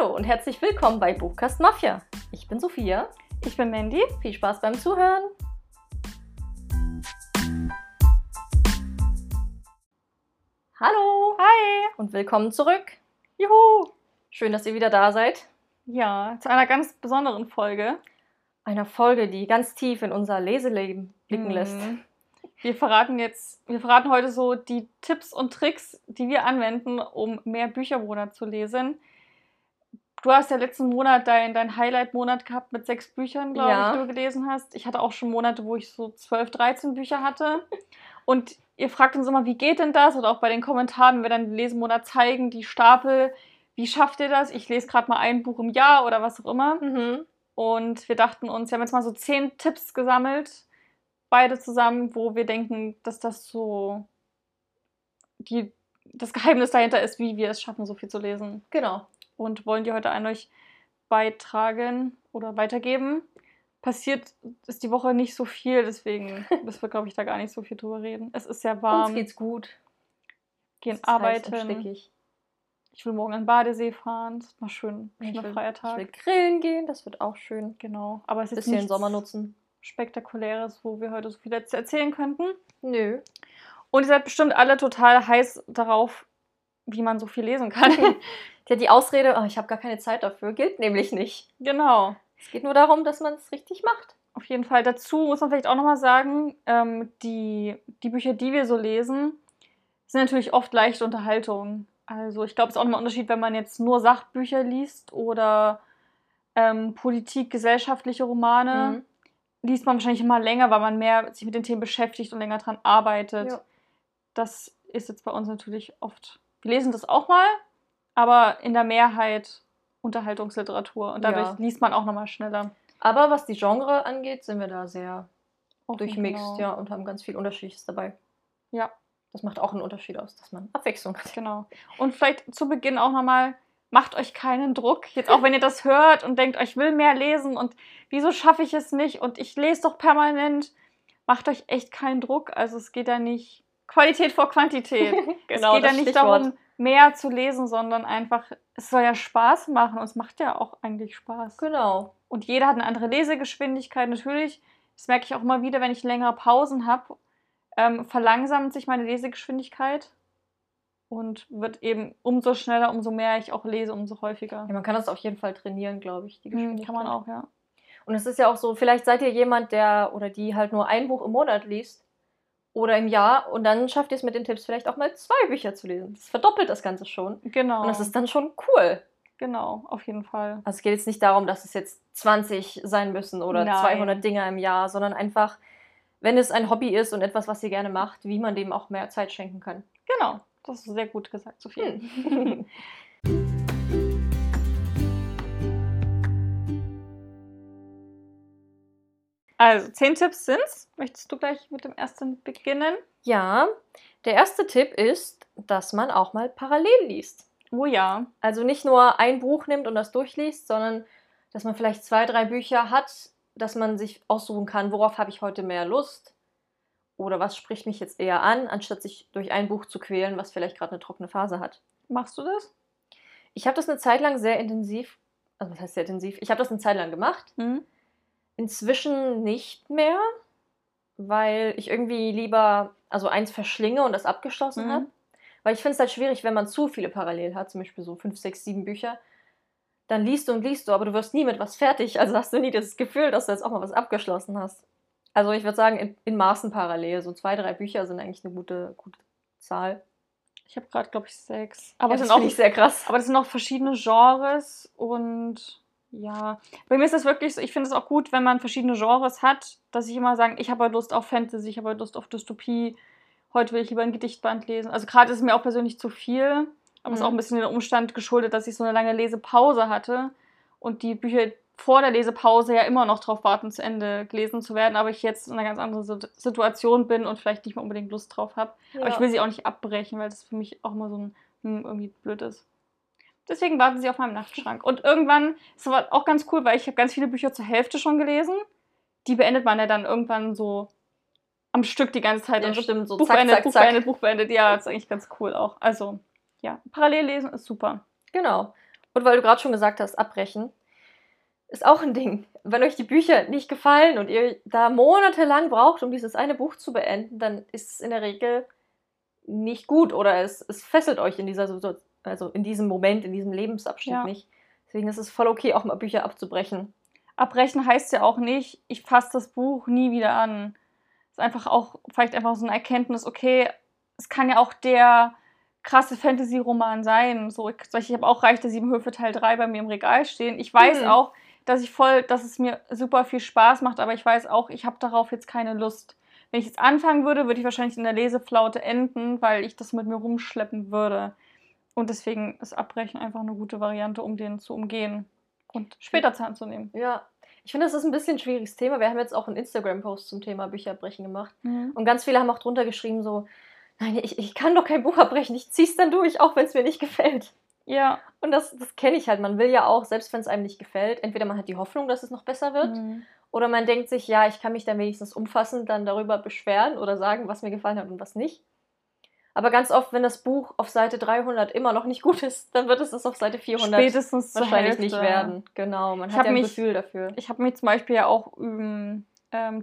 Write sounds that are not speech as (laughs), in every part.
Hallo und herzlich willkommen bei Buchkast Mafia. Ich bin Sophia. Ich bin Mandy. Viel Spaß beim Zuhören. Hallo Hi. und willkommen zurück. Juhu. Schön, dass ihr wieder da seid. Ja, zu einer ganz besonderen Folge. Einer Folge, die ganz tief in unser Leseleben blicken lässt. Mhm. Wir verraten jetzt, wir verraten heute so die Tipps und Tricks, die wir anwenden, um mehr Bücher im Monat zu lesen. Du hast ja letzten Monat dein, dein Highlight-Monat gehabt mit sechs Büchern, glaube Ja. ich, die du gelesen hast. Ich hatte auch schon Monate, wo ich so 12, 13 Bücher hatte. Und ihr fragt uns immer, wie geht denn das? Oder auch bei den Kommentaren, wenn wir dann den Lesemonat zeigen, die Stapel, wie schafft ihr das? Ich lese gerade mal ein Buch im Jahr oder was auch immer. Mhm. Und wir dachten uns, wir haben jetzt mal so zehn Tipps gesammelt, beide zusammen, wo wir denken, dass das so die, das Geheimnis dahinter ist, wie wir es schaffen, so viel zu lesen. Genau. Und wollen die heute an euch beitragen oder weitergeben. Passiert ist die Woche nicht so viel, deswegen (laughs) müssen wir, glaube ich, da gar nicht so viel drüber reden. Es ist sehr warm, Uns geht's gut. gehen Es arbeiten. Ich will morgen an den Badesee fahren. Das ist mal schön. Ich Schöner will, freier ich Tag. will grillen gehen, das wird auch schön. Genau. Aber es ist Bisschen Sommer nutzen. Spektakuläres, wo wir heute so viel erzählen könnten. Nö. Und ihr seid bestimmt alle total heiß darauf, wie man so viel lesen kann. (laughs) Ja, die Ausrede, oh, ich habe gar keine Zeit dafür, gilt nämlich nicht. genau. Es geht nur darum, dass man es richtig macht. Auf jeden Fall. Dazu muss man vielleicht auch nochmal sagen, ähm, die, die Bücher, die wir so lesen, sind natürlich oft leichte Unterhaltung. Also ich glaube, es ist auch nochmal ein Unterschied, wenn man jetzt nur Sachbücher liest oder ähm, Politik, gesellschaftliche Romane. Mhm. liest man wahrscheinlich immer länger, weil man mehr sich mit den Themen beschäftigt und länger dran arbeitet. Ja. Das ist jetzt bei uns natürlich oft. Wir lesen das auch mal, aber in der Mehrheit Unterhaltungsliteratur und dadurch Ja. liest man auch nochmal schneller. Aber was die Genre angeht, sind wir da sehr Offen, durchmixt, genau. ja, und haben ganz viel Unterschiedliches dabei. Ja, Das macht auch einen Unterschied aus, dass man Abwechslung hat. genau. Und vielleicht zu Beginn auch nochmal, macht euch keinen Druck. Jetzt auch wenn ihr das hört und denkt, ich will mehr lesen und wieso schaffe ich es nicht und ich lese doch permanent. Macht euch echt keinen Druck. Also es geht da nicht Qualität vor Quantität. (laughs) es geht ja Genau, nicht Stichwort. darum, mehr zu lesen, sondern einfach, es soll ja Spaß machen und es macht ja auch eigentlich Spaß. Genau. Und jeder hat eine andere Lesegeschwindigkeit. Natürlich, das merke ich auch immer wieder, wenn ich längere Pausen habe, ähm, verlangsamt sich meine Lesegeschwindigkeit und wird eben umso schneller, umso mehr ich auch lese, umso häufiger. Ja, man kann das auf jeden Fall trainieren, glaube ich, die Geschwindigkeit. kann man auch, ja. Und es ist ja auch so, vielleicht seid ihr jemand, der oder die halt nur ein Buch im Monat liest oder im Jahr und dann schafft ihr es mit den Tipps vielleicht auch mal zwei Bücher zu lesen. Das verdoppelt das Ganze schon. Genau. Und das ist dann schon cool. genau, auf jeden Fall. Also es geht jetzt nicht darum, dass es jetzt 20 sein müssen oder Nein. 200 Dinger im Jahr, sondern einfach, wenn es ein Hobby ist und etwas, was ihr gerne macht, wie man dem auch mehr Zeit schenken kann. Genau. Das ist sehr gut gesagt, Sophie. Hm. (laughs) Also, zehn Tipps sind's. Möchtest du gleich mit dem ersten beginnen? ja, der erste Tipp ist, dass man auch mal parallel liest. Oh ja. Also nicht nur ein Buch nimmt und das durchliest, sondern dass man vielleicht zwei, drei Bücher hat, dass man sich aussuchen kann, worauf habe ich heute mehr Lust oder was spricht mich jetzt eher an, anstatt sich durch ein Buch zu quälen, was vielleicht gerade eine trockene Phase hat. Machst du das? Ich habe das eine Zeit lang sehr intensiv, also was heißt sehr intensiv? Ich habe das eine Zeit lang gemacht. Hm? Inzwischen nicht mehr, weil ich irgendwie lieber also eins verschlinge und das abgeschlossen Mhm. habe. Weil ich finde es halt schwierig, wenn man zu viele parallel hat, zum Beispiel so fünf, sechs, sieben Bücher. Dann liest du und liest du, aber du wirst nie mit was fertig. Also hast du nie das Gefühl, dass du jetzt auch mal was abgeschlossen hast. Also ich würde sagen, in, in Maßen parallel. So zwei, drei Bücher sind eigentlich eine gute, gute Zahl. Ich habe gerade, glaube ich, sechs. Aber Aber das sind auch ich sehr krass. Aber das sind auch verschiedene Genres und ja, bei mir ist das wirklich so, ich finde es auch gut, wenn man verschiedene Genres hat, dass ich immer sagen, ich habe heute Lust auf Fantasy, ich habe heute Lust auf Dystopie, heute will ich lieber ein Gedichtband lesen. Also gerade ist es mir auch persönlich zu viel, aber es ist Mhm. auch ein bisschen dem Umstand geschuldet, dass ich so eine lange Lesepause hatte und die Bücher vor der Lesepause ja immer noch darauf warten, zu Ende gelesen zu werden, aber ich jetzt in einer ganz anderen Sit- Situation bin und vielleicht nicht mehr unbedingt Lust drauf habe. Aber ich will sie auch nicht abbrechen, weil das für mich auch immer so ein hm, irgendwie blöd ist. Deswegen warten sie auf meinem Nachtschrank. Und irgendwann ist aber auch ganz cool, weil ich habe ganz viele Bücher zur Hälfte schon gelesen. Die beendet man ja dann irgendwann so am Stück die ganze Zeit. Ja, und stimmt, so Buch zack, beendet, zack, Buch zack. beendet, Buch beendet. Ja, ist eigentlich ganz cool auch. Also, ja, parallel lesen ist super. Genau. Und weil du gerade schon gesagt hast, abbrechen, ist auch ein Ding. Wenn euch die Bücher nicht gefallen und ihr da monatelang braucht, um dieses eine Buch zu beenden, dann ist es in der Regel nicht gut oder es, es fesselt euch in dieser also in diesem Moment, in diesem Lebensabschnitt ja. nicht. Deswegen ist es voll okay, auch mal Bücher abzubrechen. Abbrechen heißt ja auch nicht, ich fasse das Buch nie wieder an. Es ist einfach auch vielleicht einfach so eine Erkenntnis, okay, es kann ja auch der krasse Fantasy-Roman sein. So, ich, ich habe auch Reich der Sieben Höfe Teil 3 bei mir im Regal stehen. Ich weiß mhm. auch, dass ich voll, dass es mir super viel Spaß macht, aber ich weiß auch, ich habe darauf jetzt keine Lust. Wenn ich jetzt anfangen würde, würde ich wahrscheinlich in der Leseflaute enden, weil ich das mit mir rumschleppen würde. Und deswegen ist Abbrechen einfach eine gute Variante, um den zu umgehen und später Zahn zu nehmen. Ja, ich finde, das ist ein bisschen ein schwieriges Thema. Wir haben jetzt auch einen Instagram-Post zum Thema Bücherbrechen gemacht. Mhm. Und ganz viele haben auch drunter geschrieben, so, nein, ich, ich kann doch kein Buch abbrechen, ich zieh's dann durch, auch wenn es mir nicht gefällt. Ja. Und das, das kenne ich halt. Man will ja auch, selbst wenn es einem nicht gefällt, entweder man hat die Hoffnung, dass es noch besser wird, mhm. oder man denkt sich, ja, ich kann mich dann wenigstens umfassend dann darüber beschweren oder sagen, was mir gefallen hat und was nicht. Aber ganz oft, wenn das Buch auf Seite 300 immer noch nicht (laughs) gut ist, dann wird es das auf Seite 400 Spätestens wahrscheinlich nicht werden. Genau, man ich hat ja ein mich, Gefühl dafür. Ich habe mich zum Beispiel ja auch ähm,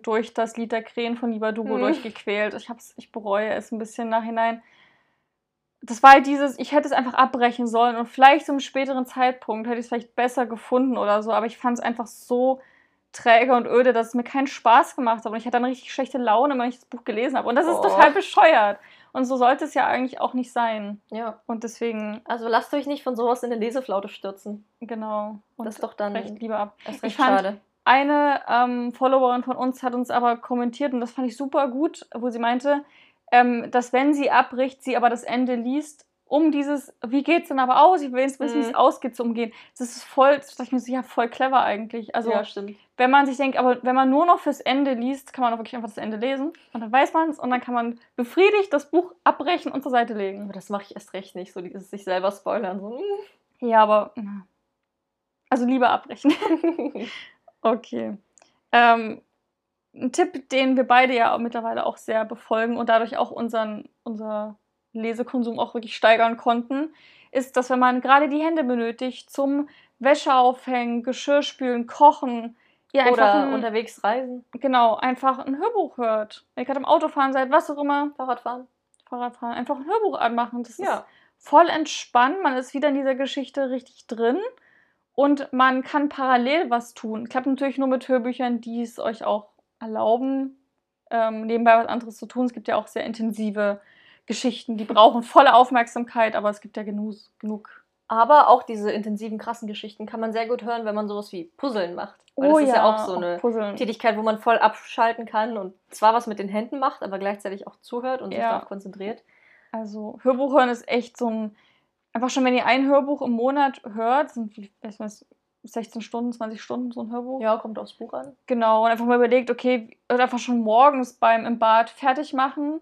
durch das Lied der Krähen von Lieber Dubo hm. durchgequält. Ich, hab's, ich bereue es ein bisschen nachhinein das war halt dieses, ich hätte es einfach abbrechen sollen und vielleicht zu einem späteren Zeitpunkt hätte ich es vielleicht besser gefunden oder so, aber ich fand es einfach so träge und öde, dass es mir keinen Spaß gemacht hat und ich hatte dann richtig schlechte Laune, wenn ich das Buch gelesen habe und das ist oh. total bescheuert und so sollte es ja eigentlich auch nicht sein. Ja. Und deswegen... Also lasst euch nicht von sowas in eine Leseflaute stürzen. Genau. Und das ist doch dann recht lieber ab. Das ist recht schade. Eine ähm, Followerin von uns hat uns aber kommentiert und das fand ich super gut, wo sie meinte, ähm, dass wenn sie abbricht, sie aber das Ende liest, um dieses, wie geht's denn aber aus? Ich will jetzt wissen, mhm. wie es ausgeht, zu umgehen. Das ist voll, das ich mir so, ja, voll clever eigentlich. Also, ja, wenn man sich denkt, aber wenn man nur noch fürs Ende liest, kann man auch wirklich einfach das Ende lesen und dann weiß man es und dann kann man befriedigt das Buch abbrechen und zur Seite legen. Aber das mache ich erst recht nicht, so dieses sich selber spoilern. So. Hm. Ja, aber, also lieber abbrechen. (laughs) okay. Ähm, ein Tipp, den wir beide ja mittlerweile auch sehr befolgen und dadurch auch unseren, unser Lesekonsum auch wirklich steigern konnten, ist, dass wenn man gerade die Hände benötigt zum Wäsche aufhängen, Geschirr spülen, kochen, einfach Oder ein, unterwegs reisen. Genau, einfach ein Hörbuch hört. Wenn ihr gerade im Auto fahren seid, was auch immer. Fahrradfahren. Fahrradfahren. Einfach ein Hörbuch anmachen. Das ja. ist voll entspannt. Man ist wieder in dieser Geschichte richtig drin. Und man kann parallel was tun. Klappt natürlich nur mit Hörbüchern, die es euch auch erlauben, ähm, nebenbei was anderes zu tun. Es gibt ja auch sehr intensive Geschichten, die brauchen volle Aufmerksamkeit, aber es gibt ja genug. genug. Aber auch diese intensiven, krassen Geschichten kann man sehr gut hören, wenn man sowas wie Puzzeln macht. Weil oh, das ist ja, auch so eine Puzzeln. Tätigkeit, wo man voll abschalten kann und zwar was mit den Händen macht, aber gleichzeitig auch zuhört und ja. sich darauf konzentriert. Also Hörbuch hören ist echt so ein, einfach schon, wenn ihr ein Hörbuch im Monat hört, sind, ich weiß, 16 Stunden, 20 Stunden so ein Hörbuch. Ja, kommt aufs Buch an. Genau, und einfach mal überlegt, okay, einfach schon morgens beim im Bad fertig machen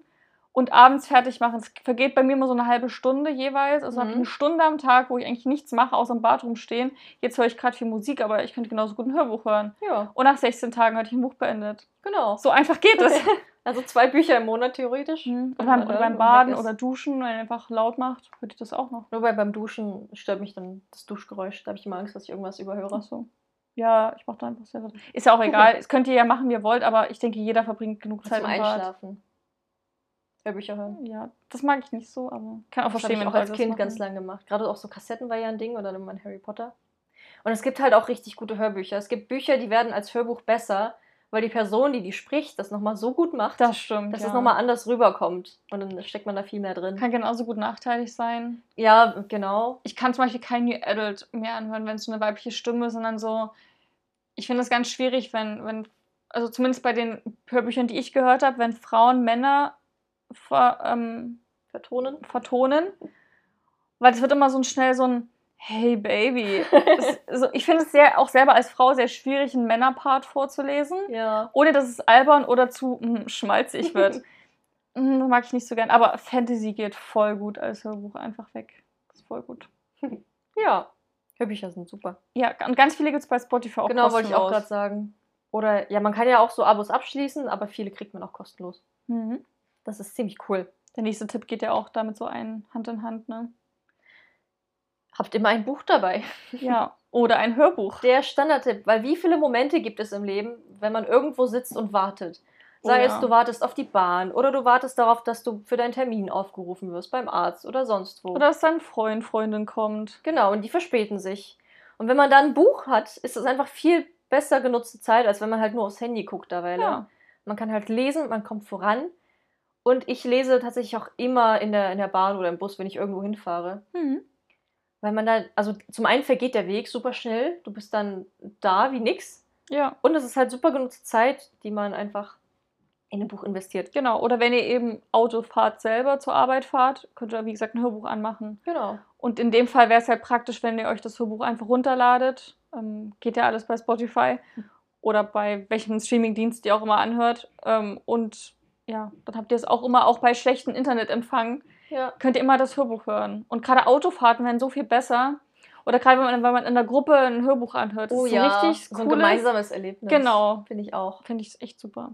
und abends fertig machen. Es vergeht bei mir immer so eine halbe Stunde jeweils. Also mhm. habe ich eine Stunde am Tag, wo ich eigentlich nichts mache, außer im Bad rumstehen. Jetzt höre ich gerade viel Musik, aber ich könnte genauso gut ein Hörbuch hören. Ja. Und nach 16 Tagen hatte ich ein Buch beendet. Genau. So einfach geht es. (laughs) Also zwei Bücher im Monat theoretisch. Mhm. Und beim, beim Baden oder Duschen, wenn er einfach laut macht, würde ich das auch noch. Nur weil beim Duschen stört mich dann das Duschgeräusch. Da habe ich immer Angst, dass ich irgendwas überhöre. Ach so. Ja, ich mache da einfach selber. Ist ja auch (laughs) egal. Das könnt ihr ja machen, wie ihr wollt, aber ich denke, jeder verbringt genug Zeit zum Einschlafen. Hörbücher hören. Ja, das mag ich nicht so, aber kann auch das verstehen, wenn ich auch als Kind ganz lange gemacht. Gerade auch so Kassetten war ja ein Ding oder dann mein Harry Potter. Und es gibt halt auch richtig gute Hörbücher. Es gibt Bücher, die werden als Hörbuch besser, weil die Person, die die spricht, das nochmal so gut macht, das stimmt, dass ja. es nochmal anders rüberkommt. Und dann steckt man da viel mehr drin. Kann genauso gut nachteilig sein. Ja, genau. Ich kann zum Beispiel kein New Adult mehr anhören, wenn es so eine weibliche Stimme ist, sondern so. Ich finde es ganz schwierig, wenn, wenn, also zumindest bei den Hörbüchern, die ich gehört habe, wenn Frauen Männer ver, ähm, vertonen. vertonen. Weil es wird immer so schnell so ein Hey Baby. (laughs) also ich finde es sehr, auch selber als Frau sehr schwierig, einen Männerpart vorzulesen. Ja. Ohne dass es albern oder zu mh, hm, schmalzig wird. (laughs) Hm, das mag ich nicht so gern. Aber Fantasy geht voll gut als Hörbuch einfach weg. Das ist voll gut. (laughs) ja. Hörbücher sind super. Ja, und ganz viele gibt es bei Spotify auch Genau, wollte ich auch gerade sagen. Oder ja, man kann ja auch so Abos abschließen, aber viele kriegt man auch kostenlos. Mhm. Das ist ziemlich cool. Der nächste Tipp geht ja auch damit so ein, Hand in Hand, ne? Habt immer ein Buch dabei. Ja. Oder ein Hörbuch. Der Standardtipp, weil wie viele Momente gibt es im Leben, wenn man irgendwo sitzt und wartet? Sei Oh es, ja. du wartest auf die Bahn oder du wartest darauf, dass du für deinen Termin aufgerufen wirst beim Arzt oder sonst wo. Oder dass dein Freund, Freundin kommt. Genau, und die verspäten sich. Und wenn man dann ein Buch hat, ist das einfach viel besser genutzte Zeit, als wenn man halt nur aufs Handy guckt derweil. Ja. Man kann halt lesen, man kommt voran. Und ich lese tatsächlich auch immer in der, in der Bahn oder im Bus, wenn ich irgendwo hinfahre. Mhm. Weil man da, also zum einen vergeht der Weg super schnell, du bist dann da wie nix. Ja, Und es ist halt super genutzte Zeit, die man einfach in ein Buch investiert. genau. Oder wenn ihr eben Auto fahrt selber zur Arbeit fahrt, könnt ihr, wie gesagt, ein Hörbuch anmachen. Genau. Und in dem Fall wäre es halt praktisch, wenn ihr euch das Hörbuch einfach runterladet. Ähm, geht ja alles bei Spotify oder bei welchem Streamingdienst ihr auch immer anhört. Ähm, und ja, dann habt ihr es auch immer, auch bei schlechtem Internetempfang, Ja. könnt ihr immer das Hörbuch hören. Und gerade Autofahrten werden so viel besser. Oder gerade wenn man, wenn man in der Gruppe ein Hörbuch anhört. Das Oh ist so ja, richtig so ein cooles- gemeinsames Erlebnis. Genau. Finde ich auch. Finde ich echt super.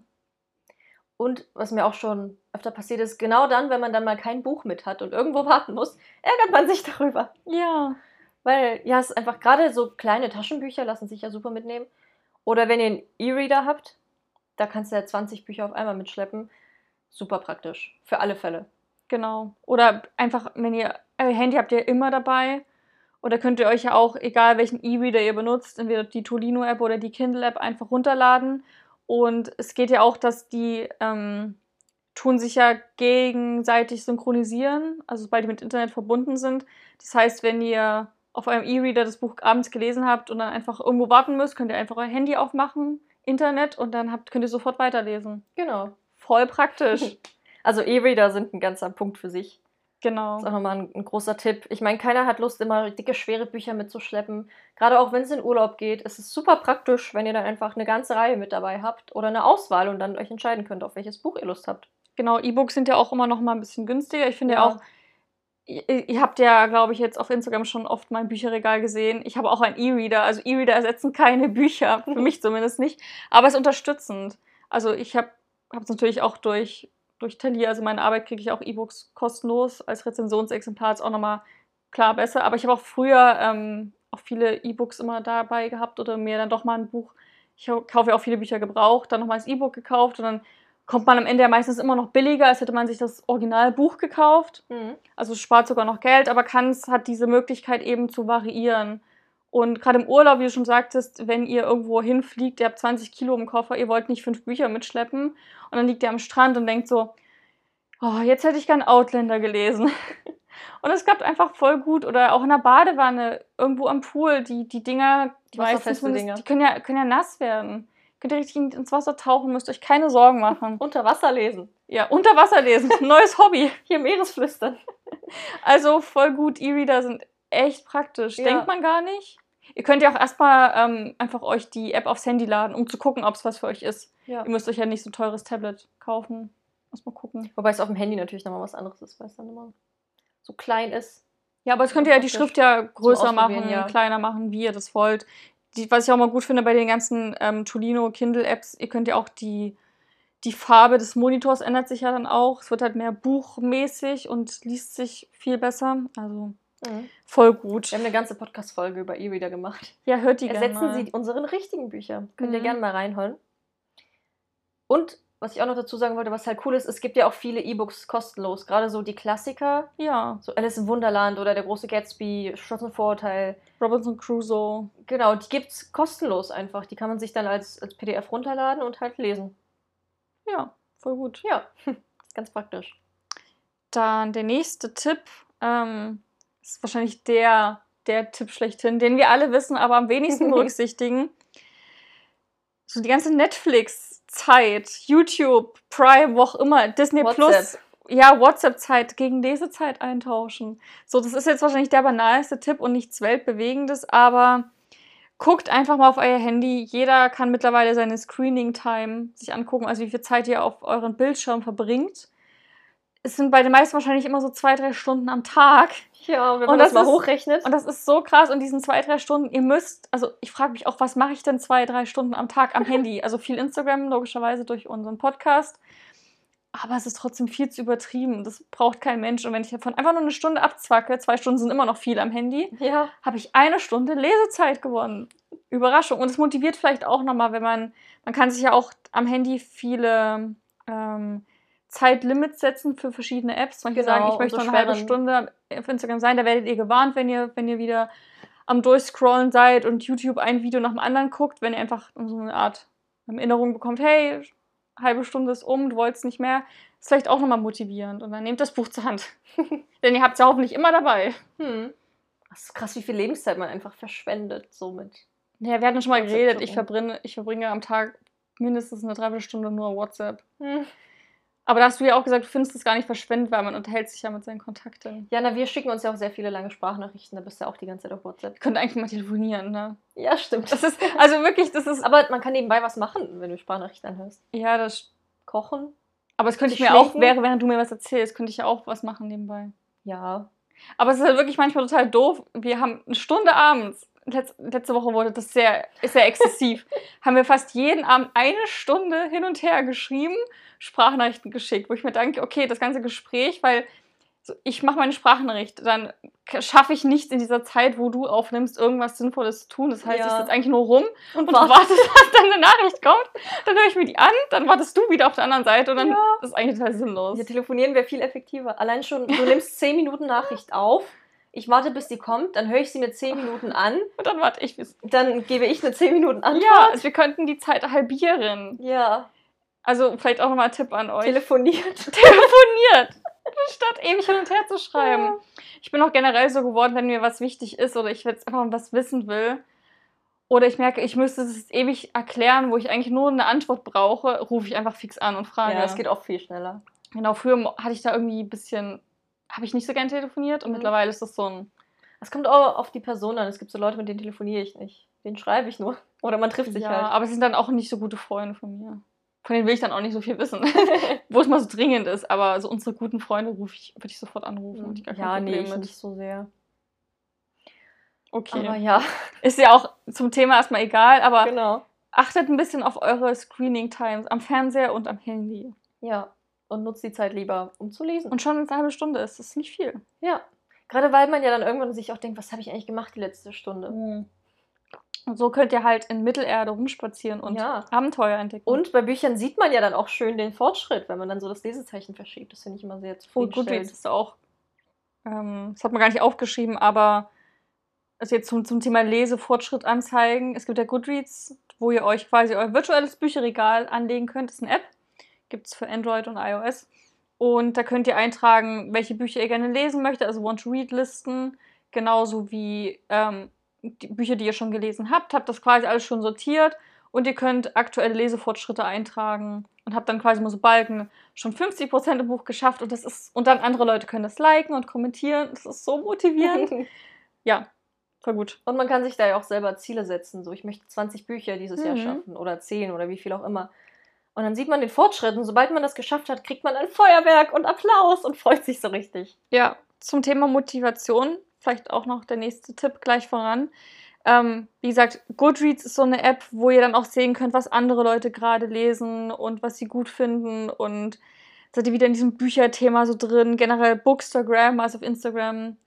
Und was mir auch schon öfter passiert ist, genau dann, wenn man dann mal kein Buch mit hat und irgendwo warten muss, ärgert man sich (laughs) darüber. Ja. Weil, ja, es ist einfach gerade so kleine Taschenbücher lassen sich ja super mitnehmen. Oder wenn ihr einen E-Reader habt, da kannst du ja 20 Bücher auf einmal mitschleppen. Super praktisch. Für alle Fälle. Genau. Oder einfach, wenn ihr, euer Handy habt ihr immer dabei. Oder könnt ihr euch ja auch, egal welchen E-Reader ihr benutzt, entweder die Tolino-App oder die Kindle-App einfach runterladen. Und es geht ja auch, dass die ähm, tun sich ja gegenseitig synchronisieren, also sobald die mit Internet verbunden sind. Das heißt, wenn ihr auf eurem E-Reader das Buch abends gelesen habt und dann einfach irgendwo warten müsst, könnt ihr einfach euer Handy aufmachen, Internet, und dann habt, könnt ihr sofort weiterlesen. Genau. Voll praktisch. (laughs) Also E-Reader sind ein ganzer Punkt für sich. genau. Das ist auch nochmal ein, ein großer Tipp. Ich meine, keiner hat Lust, immer dicke, schwere Bücher mitzuschleppen. Gerade auch wenn es in Urlaub geht. Es ist super praktisch, wenn ihr dann einfach eine ganze Reihe mit dabei habt oder eine Auswahl und dann euch entscheiden könnt, auf welches Buch ihr Lust habt. Genau, E-Books sind ja auch immer noch mal ein bisschen günstiger. Ich finde ja, Ja. auch, ihr, ihr habt ja, glaube ich, jetzt auf Instagram schon oft mein Bücherregal gesehen. Ich habe auch einen E-Reader. Also E-Reader ersetzen keine Bücher, für (laughs) mich zumindest nicht. Aber es ist unterstützend. Also ich habe es natürlich auch durch, durch Thalia, also meine Arbeit kriege ich auch E-Books kostenlos als Rezensionsexemplar, ist auch nochmal klar besser. Aber ich habe auch früher ähm, auch viele E-Books immer dabei gehabt oder mir dann doch mal ein Buch. Ich kaufe ja auch viele Bücher gebraucht, dann nochmal das E-Book gekauft und dann kommt man am Ende ja meistens immer noch billiger, als hätte man sich das Originalbuch gekauft. Also spart sogar noch Geld, aber Kanz hat diese Möglichkeit eben zu variieren. Und gerade im Urlaub, wie du schon sagtest, wenn ihr irgendwo hinfliegt, ihr habt 20 Kilo im Koffer, ihr wollt nicht fünf Bücher mitschleppen und dann liegt ihr am Strand und denkt so, oh, jetzt hätte ich gern Outlander gelesen. (laughs) Und es klappt einfach voll gut. Oder auch in der Badewanne, irgendwo am Pool, die, die Dinger, die meisten Dinger. die können ja, können ja nass werden. Könnt ihr richtig ins Wasser tauchen, müsst euch keine Sorgen machen. (laughs) Unter Wasser lesen. Ja, unter Wasser lesen, neues Hobby. Hier Meeresflüstern. Also voll gut, E-Reader sind echt praktisch. Ja. Denkt man gar nicht. Ihr könnt ja auch erstmal ähm, einfach euch die App aufs Handy laden, um zu gucken, ob es was für euch ist. Ja. Ihr müsst euch ja nicht so ein teures Tablet kaufen. Muss mal gucken. Wobei es auf dem Handy natürlich nochmal was anderes ist, weil es dann immer so klein ist. Ja, aber es könnt ihr ja die. Schrift ja größer machen, ja. kleiner machen, wie ihr das wollt. Die, was ich auch mal gut finde bei den ganzen ähm, Tolino Kindle-Apps, ihr könnt ja auch die, die Farbe des Monitors ändert sich ja dann auch. Es wird halt mehr buchmäßig und liest sich viel besser. Also voll gut. Wir haben eine ganze Podcast-Folge über E-Reader gemacht. Ja, hört die gerne Ersetzen mal. Sie unseren richtigen Bücher. Könnt ihr Mhm. gerne mal reinholen. Und was ich auch noch dazu sagen wollte, was halt cool ist, es gibt ja auch viele E-Books kostenlos. Gerade so die Klassiker, Ja, so Alice im Wunderland oder Der große Gatsby, Schloss und Vorurteil. Robinson Crusoe. Genau, die gibt's kostenlos einfach. Die kann man sich dann als, als PDF runterladen und halt lesen. Ja, voll gut. Ja, (laughs) ganz praktisch. Dann der nächste Tipp ähm, ist wahrscheinlich der, der Tipp schlechthin, den wir alle wissen, aber am wenigsten (laughs) berücksichtigen. So die ganze Netflix-Zeit, YouTube, Prime, wo auch immer, Disney Plus, WhatsApp. ja, WhatsApp-Zeit gegen Lesezeit eintauschen. So, das ist jetzt wahrscheinlich der banalste Tipp und nichts Weltbewegendes, aber guckt einfach mal auf euer Handy. Jeder kann mittlerweile seine Screening-Time sich angucken, also wie viel Zeit ihr auf euren Bildschirm verbringt. Es sind bei den meisten wahrscheinlich immer so zwei, drei Stunden am Tag. Ja, wenn Und man das, das mal ist- hochrechnet. Und das ist so krass. Und diesen zwei, drei Stunden, ihr müsst, also ich frage mich auch, was mache ich denn zwei, drei Stunden am Tag am (laughs) Handy? Also viel Instagram, logischerweise durch unseren Podcast. aber es ist trotzdem viel zu übertrieben. Das braucht kein Mensch. Und wenn ich davon einfach nur eine Stunde abzwacke, zwei Stunden sind immer noch viel am Handy, Ja. habe ich eine Stunde Lesezeit gewonnen. Überraschung. Und es motiviert vielleicht auch nochmal, wenn man, man kann sich ja auch am Handy viele ähm, Zeitlimits setzen für verschiedene Apps. Manche Genau, sagen, ich möchte so eine halbe. Stunde auf Instagram sein. Da werdet ihr gewarnt, wenn ihr, wenn ihr wieder am Durchscrollen seid und YouTube ein Video nach dem anderen guckt, wenn ihr einfach so eine Art Erinnerung bekommt, hey, halbe Stunde ist um, du wolltest nicht mehr, ist vielleicht auch nochmal motivierend. Und dann nehmt das Buch zur Hand. (laughs) Denn ihr habt es ja hoffentlich immer dabei. Hm. Das ist krass, wie viel Lebenszeit man einfach verschwendet somit. Ja, wir hatten schon mal geredet, ich verbringe, ich verbringe am Tag mindestens eine Dreiviertelstunde nur WhatsApp. Hm. Aber da hast du ja auch gesagt, du findest es gar nicht verschwendet, weil man unterhält sich ja mit seinen Kontakten. Ja, na, wir schicken uns ja auch sehr viele lange Sprachnachrichten, da bist du ja auch die ganze Zeit auf WhatsApp. Ihr könnt eigentlich mal telefonieren, ne? Ja, stimmt. Das ist, also wirklich, das ist, Aber man kann nebenbei was machen, wenn du Sprachnachrichten anhörst. ja, das, Kochen? aber das könnte ich mir auch, während, du mir was erzählst, könnte ich ja auch was machen nebenbei. Ja. Aber es ist halt wirklich manchmal total doof. Wir haben eine Stunde abends, letzte Woche wurde das sehr, sehr exzessiv, (laughs) haben wir fast jeden Abend eine Stunde hin und her geschrieben, Sprachnachrichten geschickt, wo ich mir denke, okay, das ganze Gespräch, weil so, ich mache meine Sprachnachricht, dann schaffe ich nicht in dieser Zeit, wo du aufnimmst, irgendwas Sinnvolles zu tun. Das heißt, Ja. ich sitze eigentlich nur rum Und, und du wartest, (laughs) dass dann eine Nachricht kommt. Dann höre ich mir die an, dann wartest du wieder auf der anderen Seite und dann Ja. ist es eigentlich total sinnlos. Hier telefonieren wäre viel effektiver. Allein schon, du nimmst 10 Minuten Nachricht auf, ich warte, bis die kommt, dann höre ich sie mir 10 Minuten (laughs) an, Und dann warte ich bis. dann gebe ich eine 10 Minuten Antwort. Ja, also wir könnten die Zeit halbieren. Ja, Also vielleicht auch nochmal ein Tipp an euch. telefoniert. (laughs) Telefoniert! Statt ewig hin und her zu schreiben. Ich bin auch generell so geworden, wenn mir was wichtig ist oder ich jetzt einfach was wissen will oder ich merke, ich müsste es ewig erklären, wo ich eigentlich nur eine Antwort brauche, rufe ich einfach fix an und frage. Ja, es geht auch viel schneller. Genau, früher hatte ich da irgendwie ein bisschen, habe ich nicht so gern telefoniert und Mhm. mittlerweile ist das so ein, Es kommt auch auf die Person an. Es gibt so Leute, mit denen telefoniere ich nicht. Den schreibe ich nur. (laughs) Oder man trifft sich ja, halt. aber es sind dann auch nicht so gute Freunde von mir. Von denen will ich dann auch nicht so viel wissen, (laughs) wo es mal so dringend ist, aber so unsere guten Freunde rufe ich, würde ich sofort anrufen. kein ja, nee, Problem ich mit. nicht so sehr. Okay. Aber ja, (laughs) Ist ja auch zum Thema erstmal egal, aber genau. achtet ein bisschen auf eure Screening-Times am Fernseher und am Handy. Ja. Und nutzt die Zeit lieber, um zu lesen. Und schon eine halbe Stunde ist das nicht viel. ja. Gerade weil man ja dann irgendwann sich auch denkt, was habe ich eigentlich gemacht die letzte Stunde? Und so könnt ihr halt in Mittelerde rumspazieren und Ja. Abenteuer entdecken. Und bei Büchern sieht man ja dann auch schön den Fortschritt, wenn man dann so das Lesezeichen verschiebt. Das finde ich immer sehr Oh, zufriedenstellend. Goodreads ist auch. Ähm, das hat man gar nicht aufgeschrieben, aber also jetzt zum, zum Thema Lesefortschritt anzeigen. Es gibt ja Goodreads, wo ihr euch quasi euer virtuelles Bücherregal anlegen könnt. Das ist eine App. Gibt es für Android und iOS. Und da könnt ihr eintragen, welche Bücher ihr gerne lesen möchtet, also Want-to-Read-Listen, genauso wie ähm, die Bücher, die ihr schon gelesen habt. Habt das quasi alles schon sortiert und ihr könnt aktuelle Lesefortschritte eintragen und habt dann quasi mal so Balken schon 50% im Buch geschafft und das ist und dann andere Leute können das liken und kommentieren. Das ist so motivierend. (laughs) ja, voll gut. Und man kann sich da ja auch selber Ziele setzen. So, ich möchte 20 Bücher dieses Jahr Mhm. schaffen oder 10 oder wie viel auch immer. Und dann sieht man den Fortschritt und sobald man das geschafft hat, kriegt man ein Feuerwerk und Applaus und freut sich so richtig. Ja, zum Thema Motivation, vielleicht auch noch der nächste Tipp gleich voran. Ähm, wie gesagt, Goodreads ist so eine App, wo ihr dann auch sehen könnt, was andere Leute gerade lesen und was sie gut finden. Und seid ihr wieder in diesem Bücherthema so drin. Generell Bookstagram, also auf Instagram.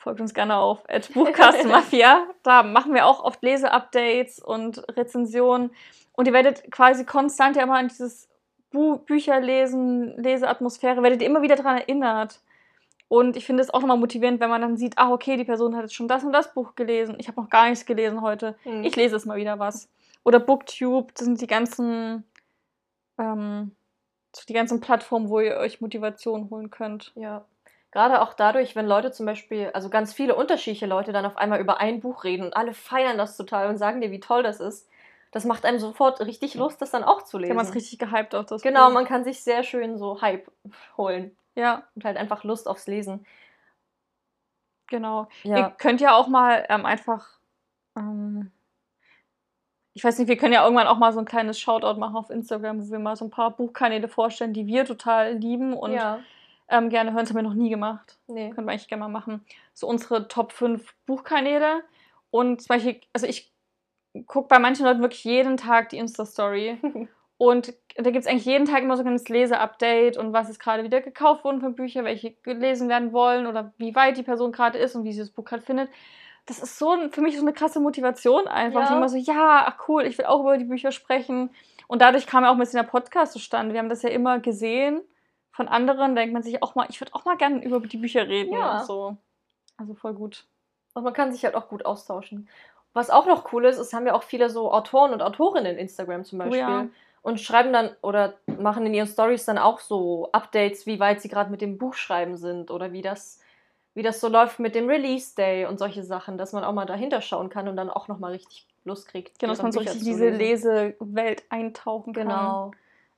Folgt uns gerne auf (laughs) Buchcastmafia. da machen wir auch oft Leseupdates und Rezensionen. Und ihr werdet quasi konstant ja immer an dieses Bu Bücherlesen, Leseatmosphäre, werdet ihr immer wieder daran erinnert. Und ich finde es auch nochmal motivierend, wenn man dann sieht, ah, okay, die Person hat jetzt schon das und das Buch gelesen. Ich habe noch gar nichts gelesen heute. Hm. Ich lese jetzt mal wieder was. Oder Booktube, das sind die ganzen, ähm, die ganzen Plattformen, wo ihr euch Motivation holen könnt. Ja. Gerade auch dadurch, wenn Leute zum Beispiel, also ganz viele unterschiedliche Leute dann auf einmal über ein Buch reden und alle feiern das total und sagen dir, wie toll das ist. Das macht einem sofort richtig Lust, das dann auch zu lesen. man es richtig gehypt auf das genau, Buch. man kann sich sehr schön so Hype holen Ja, und halt einfach Lust aufs Lesen. genau. Ihr Ja, könnt ja auch mal ähm, einfach, ähm, ich weiß nicht, wir können ja irgendwann auch mal so ein kleines Shoutout machen auf Instagram, wo wir mal so ein paar Buchkanäle vorstellen, die wir total lieben und ja, ähm, gerne hören. Das haben wir noch nie gemacht. nee. Können wir eigentlich gerne mal machen. So unsere Top 5 Buchkanäle. Und zum Beispiel, also ich gucke bei manchen Leuten wirklich jeden Tag die Insta-Story. (laughs) Und da gibt es eigentlich jeden Tag immer so ein kleines Lese-Update und was ist gerade wieder gekauft worden für Bücher, welche gelesen werden wollen oder wie weit die Person gerade ist und wie sie das Buch gerade findet. Das ist so für mich so eine krasse Motivation einfach. Ja. Ich immer so, ja, ach cool, ich will auch über die Bücher sprechen. Und dadurch kam ja auch ein bisschen der Podcast zustande. Wir haben das ja immer gesehen von anderen. Denkt man sich auch mal, ich würde auch mal gerne über die Bücher reden. Ja. Und so. Also voll gut. Und man kann sich halt auch gut austauschen. Was auch noch cool ist, es haben ja auch viele so Autoren und Autorinnen in Instagram zum Oh Beispiel. ja. Und schreiben dann oder machen in ihren Stories dann auch so Updates, wie weit sie gerade mit dem Buchschreiben sind oder wie das, wie das so läuft mit dem Release Day und solche Sachen, dass man auch mal dahinter schauen kann und dann auch nochmal richtig Lust kriegt. Genau, dass man so richtig diese. Lesewelt eintauchen kann. Genau.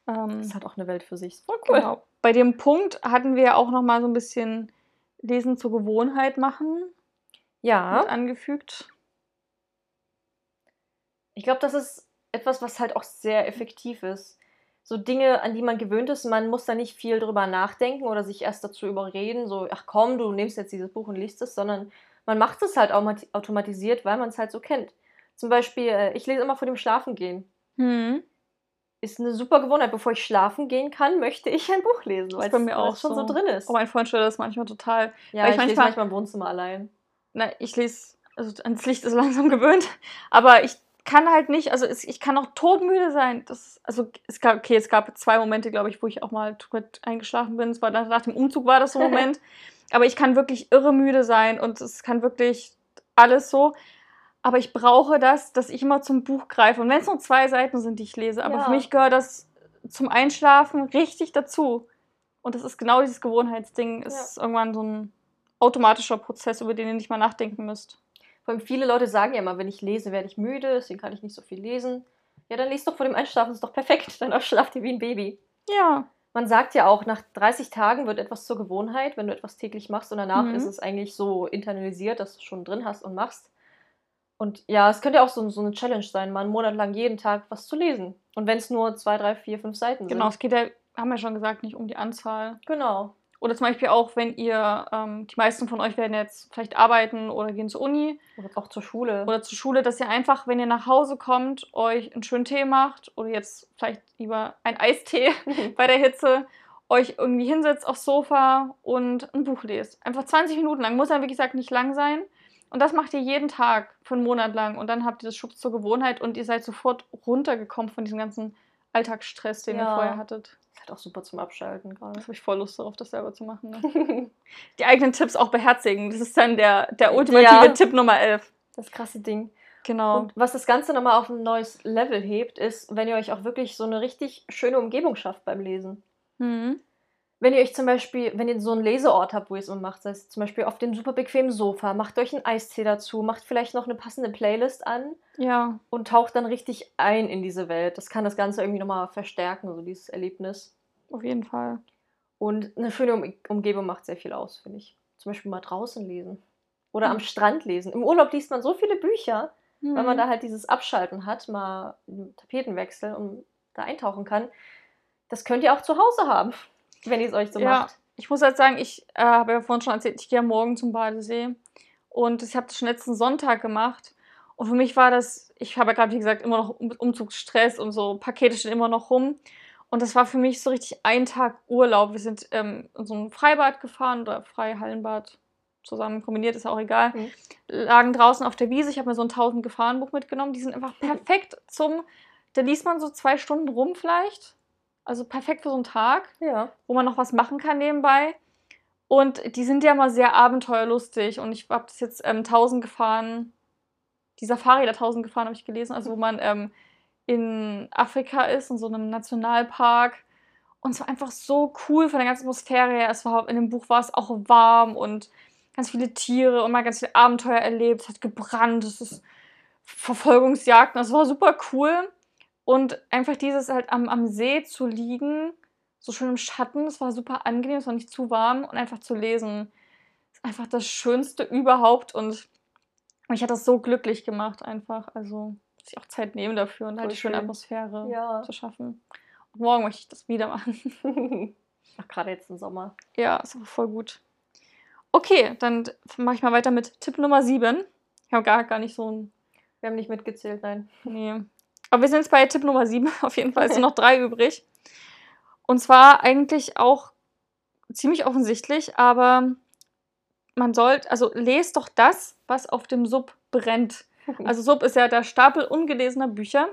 Ähm, Das ist halt auch eine Welt für sich. Voll cool. Genau. Bei dem Punkt hatten wir ja auch noch mal so ein bisschen Lesen zur Gewohnheit machen Ja. mit angefügt. Ich glaube, das ist etwas, was halt auch sehr effektiv ist. So Dinge, an die man gewöhnt ist, man muss da nicht viel drüber nachdenken oder sich erst dazu überreden, so, ach komm, du nimmst jetzt dieses Buch und liest es, sondern man macht es halt automati- automatisiert, weil man es halt so kennt. Zum Beispiel, äh, ich lese immer vor dem Schlafengehen. Hm. Ist eine super Gewohnheit. Bevor ich schlafen gehen kann, möchte ich ein Buch lesen, weil bei es mir auch schon so. so drin ist. Oh, mein Freund stört das manchmal total. ja, ich, ich lese manchmal- manchmal im Wohnzimmer allein. Na, ich lese, also ans Licht ist (laughs) langsam gewöhnt, aber ich kann halt nicht, also ich kann auch todmüde sein. Das, also es gab, okay, es gab zwei Momente, glaube ich, wo ich auch mal mit eingeschlafen bin. Es war nach, nach dem Umzug war das so ein (laughs) Moment. aber ich kann wirklich irre müde sein und es kann wirklich alles so. Aber ich brauche das, dass ich immer zum Buch greife. Und wenn es nur zwei Seiten sind, die ich lese, aber Ja. für mich gehört das zum Einschlafen richtig dazu. Und das ist genau dieses Gewohnheitsding. Es Ja. ist irgendwann so ein automatischer Prozess, über den ihr nicht mal nachdenken müsst. Vor allem viele Leute sagen ja immer, wenn ich lese, werde ich müde, deswegen kann ich nicht so viel lesen. Ja, dann lest doch vor dem Einschlafen, ist doch perfekt. (laughs) Dann schlaft ihr wie ein Baby. Ja. Man sagt ja auch, nach 30 Tagen wird etwas zur Gewohnheit, wenn du etwas täglich machst und danach Mhm. ist es eigentlich so internalisiert, dass du schon drin hast und machst. Und ja, es könnte ja auch so, so eine Challenge sein, mal einen Monat lang jeden Tag was zu lesen. Und wenn es nur zwei, drei, vier, fünf Seiten Genau, sind. es geht ja, haben wir schon gesagt, nicht um die Anzahl. Genau. Oder zum Beispiel auch, wenn ihr, ähm, die meisten von euch werden jetzt vielleicht arbeiten oder gehen zur Uni Oder auch zur Schule. oder zur Schule, dass ihr einfach, wenn ihr nach Hause kommt, euch einen schönen Tee macht oder jetzt vielleicht lieber ein Eistee (laughs) bei der Hitze, euch irgendwie hinsetzt aufs Sofa und ein Buch lest. Einfach 20 Minuten lang, muss ja wie gesagt nicht lang sein. Und das macht ihr jeden Tag für einen Monat lang und dann habt ihr das Schubs zur Gewohnheit und ihr seid sofort runtergekommen von diesem ganzen Alltagsstress, den ihr Ja. vorher hattet. ist halt auch super zum Abschalten gerade. Das habe ich voll Lust darauf, das selber zu machen. Ne? (laughs) Die eigenen Tipps auch beherzigen. Das ist dann der, der ultimative Ja. Tipp Nummer 11. Das krasse Ding. Genau. Und was das Ganze nochmal auf ein neues Level hebt, ist, wenn ihr euch auch wirklich so eine richtig schöne Umgebung schafft beim Lesen. Mhm. Wenn ihr euch zum Beispiel, wenn ihr so einen Leseort habt, wo ihr es immer macht, sei es zum Beispiel auf dem super bequemen Sofa, macht euch einen Eistee dazu, macht vielleicht noch eine passende Playlist an Ja. und taucht dann richtig ein in diese Welt. Das kann das Ganze irgendwie nochmal verstärken, so dieses Erlebnis. Auf jeden Fall. Und eine schöne um Umgebung macht sehr viel aus, finde ich. Zum Beispiel mal draußen lesen. Oder am Mhm. Strand lesen. Im Urlaub liest man so viele Bücher, weil man Mhm. da halt dieses Abschalten hat, mal einen Tapetenwechsel und da eintauchen kann. Das könnt ihr auch zu Hause haben, wenn ihr es euch so Ja. macht. Ich muss halt sagen, ich äh, habe ja vorhin schon erzählt, ich gehe ja morgen zum Badesee. Und ich habe das schon letzten Sonntag gemacht. Und für mich war das, ich habe ja gerade, wie gesagt, immer noch Um- Umzugsstress und so, Pakete stehen immer noch rum. Und das war für mich so richtig ein Tag Urlaub. Wir sind ähm, in so ein Freibad gefahren oder Freihallenbad zusammen kombiniert, ist auch egal. Mhm. Lagen draußen auf der Wiese. Ich habe mir so ein 1000 Gefahrenbuch mitgenommen. Die sind einfach (laughs) perfekt zum, da liest man so zwei Stunden rum vielleicht. Also perfekt für so einen Tag Ja. wo man noch was machen kann nebenbei. Und die sind ja mal sehr abenteuerlustig. Und ich habe das jetzt ähm, 1000 gefahren. Die Safari der 1000 gefahren habe ich gelesen. Also wo man ähm, in Afrika ist, in so einem Nationalpark. Und es war einfach so cool von der ganzen Atmosphäre her. Es war, in dem Buch war es auch warm und ganz viele Tiere und mal ganz viele Abenteuer erlebt. Es hat gebrannt, es ist Verfolgungsjagden. Das war super cool. Und einfach dieses halt am, am See zu liegen, so schön im Schatten, es war super angenehm, es war nicht zu warm und einfach zu lesen. Ist einfach das Schönste überhaupt und mich hat das so glücklich gemacht, einfach. Also, dass ich auch Zeit nehme dafür und halt die schöne schön. Atmosphäre Ja. zu schaffen. Und morgen möchte ich das wieder machen. (laughs) (laughs) Ach, gerade jetzt im Sommer. Ja, ist aber voll gut. Okay, dann mache ich mal weiter mit Tipp Nummer 7. Ich habe gar, gar nicht so ein. Wir haben nicht mitgezählt, nein. Nee. Aber wir sind jetzt bei Tipp Nummer 7. (laughs) Auf jeden Fall sind noch drei übrig. Und zwar eigentlich auch ziemlich offensichtlich, aber man sollte, also lest doch das, was auf dem Sub brennt. Also Sub ist ja der Stapel ungelesener Bücher.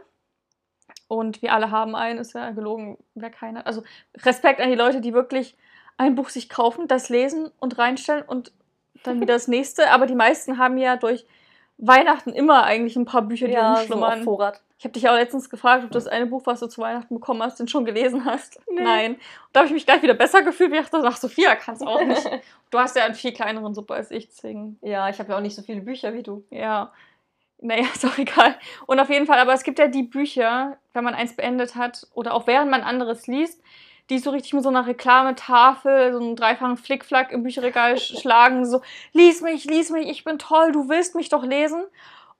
Und wir alle haben einen, ist ja gelogen, wer keiner. Also Respekt an die Leute, die wirklich ein Buch sich kaufen, das lesen und reinstellen und dann (laughs) wieder das nächste. Aber die meisten haben ja durch Weihnachten immer eigentlich ein paar Bücher, die ja, rumschlummern. So Vorrat. Ich habe dich auch letztens gefragt, ob du das eine Buch, was du zu Weihnachten bekommen hast, denn schon gelesen hast. Nee. Nein. Und da habe ich mich gleich wieder besser gefühlt. Ich dachte, ach, Sophia kannst auch nicht. (laughs) Du hast ja einen viel kleineren Suppe als ich, deswegen. Ja, ich habe ja auch nicht so viele Bücher wie du. Ja. Naja, (laughs) ist auch egal. Und auf jeden Fall, aber es gibt ja die Bücher, wenn man eins beendet hat oder auch während man anderes liest, die so richtig mit so einer Reklametafel, so einen dreifachen Flickflack im Bücherregal sch- (laughs) schlagen, so, lies mich, lies mich, ich bin toll, du willst mich doch lesen.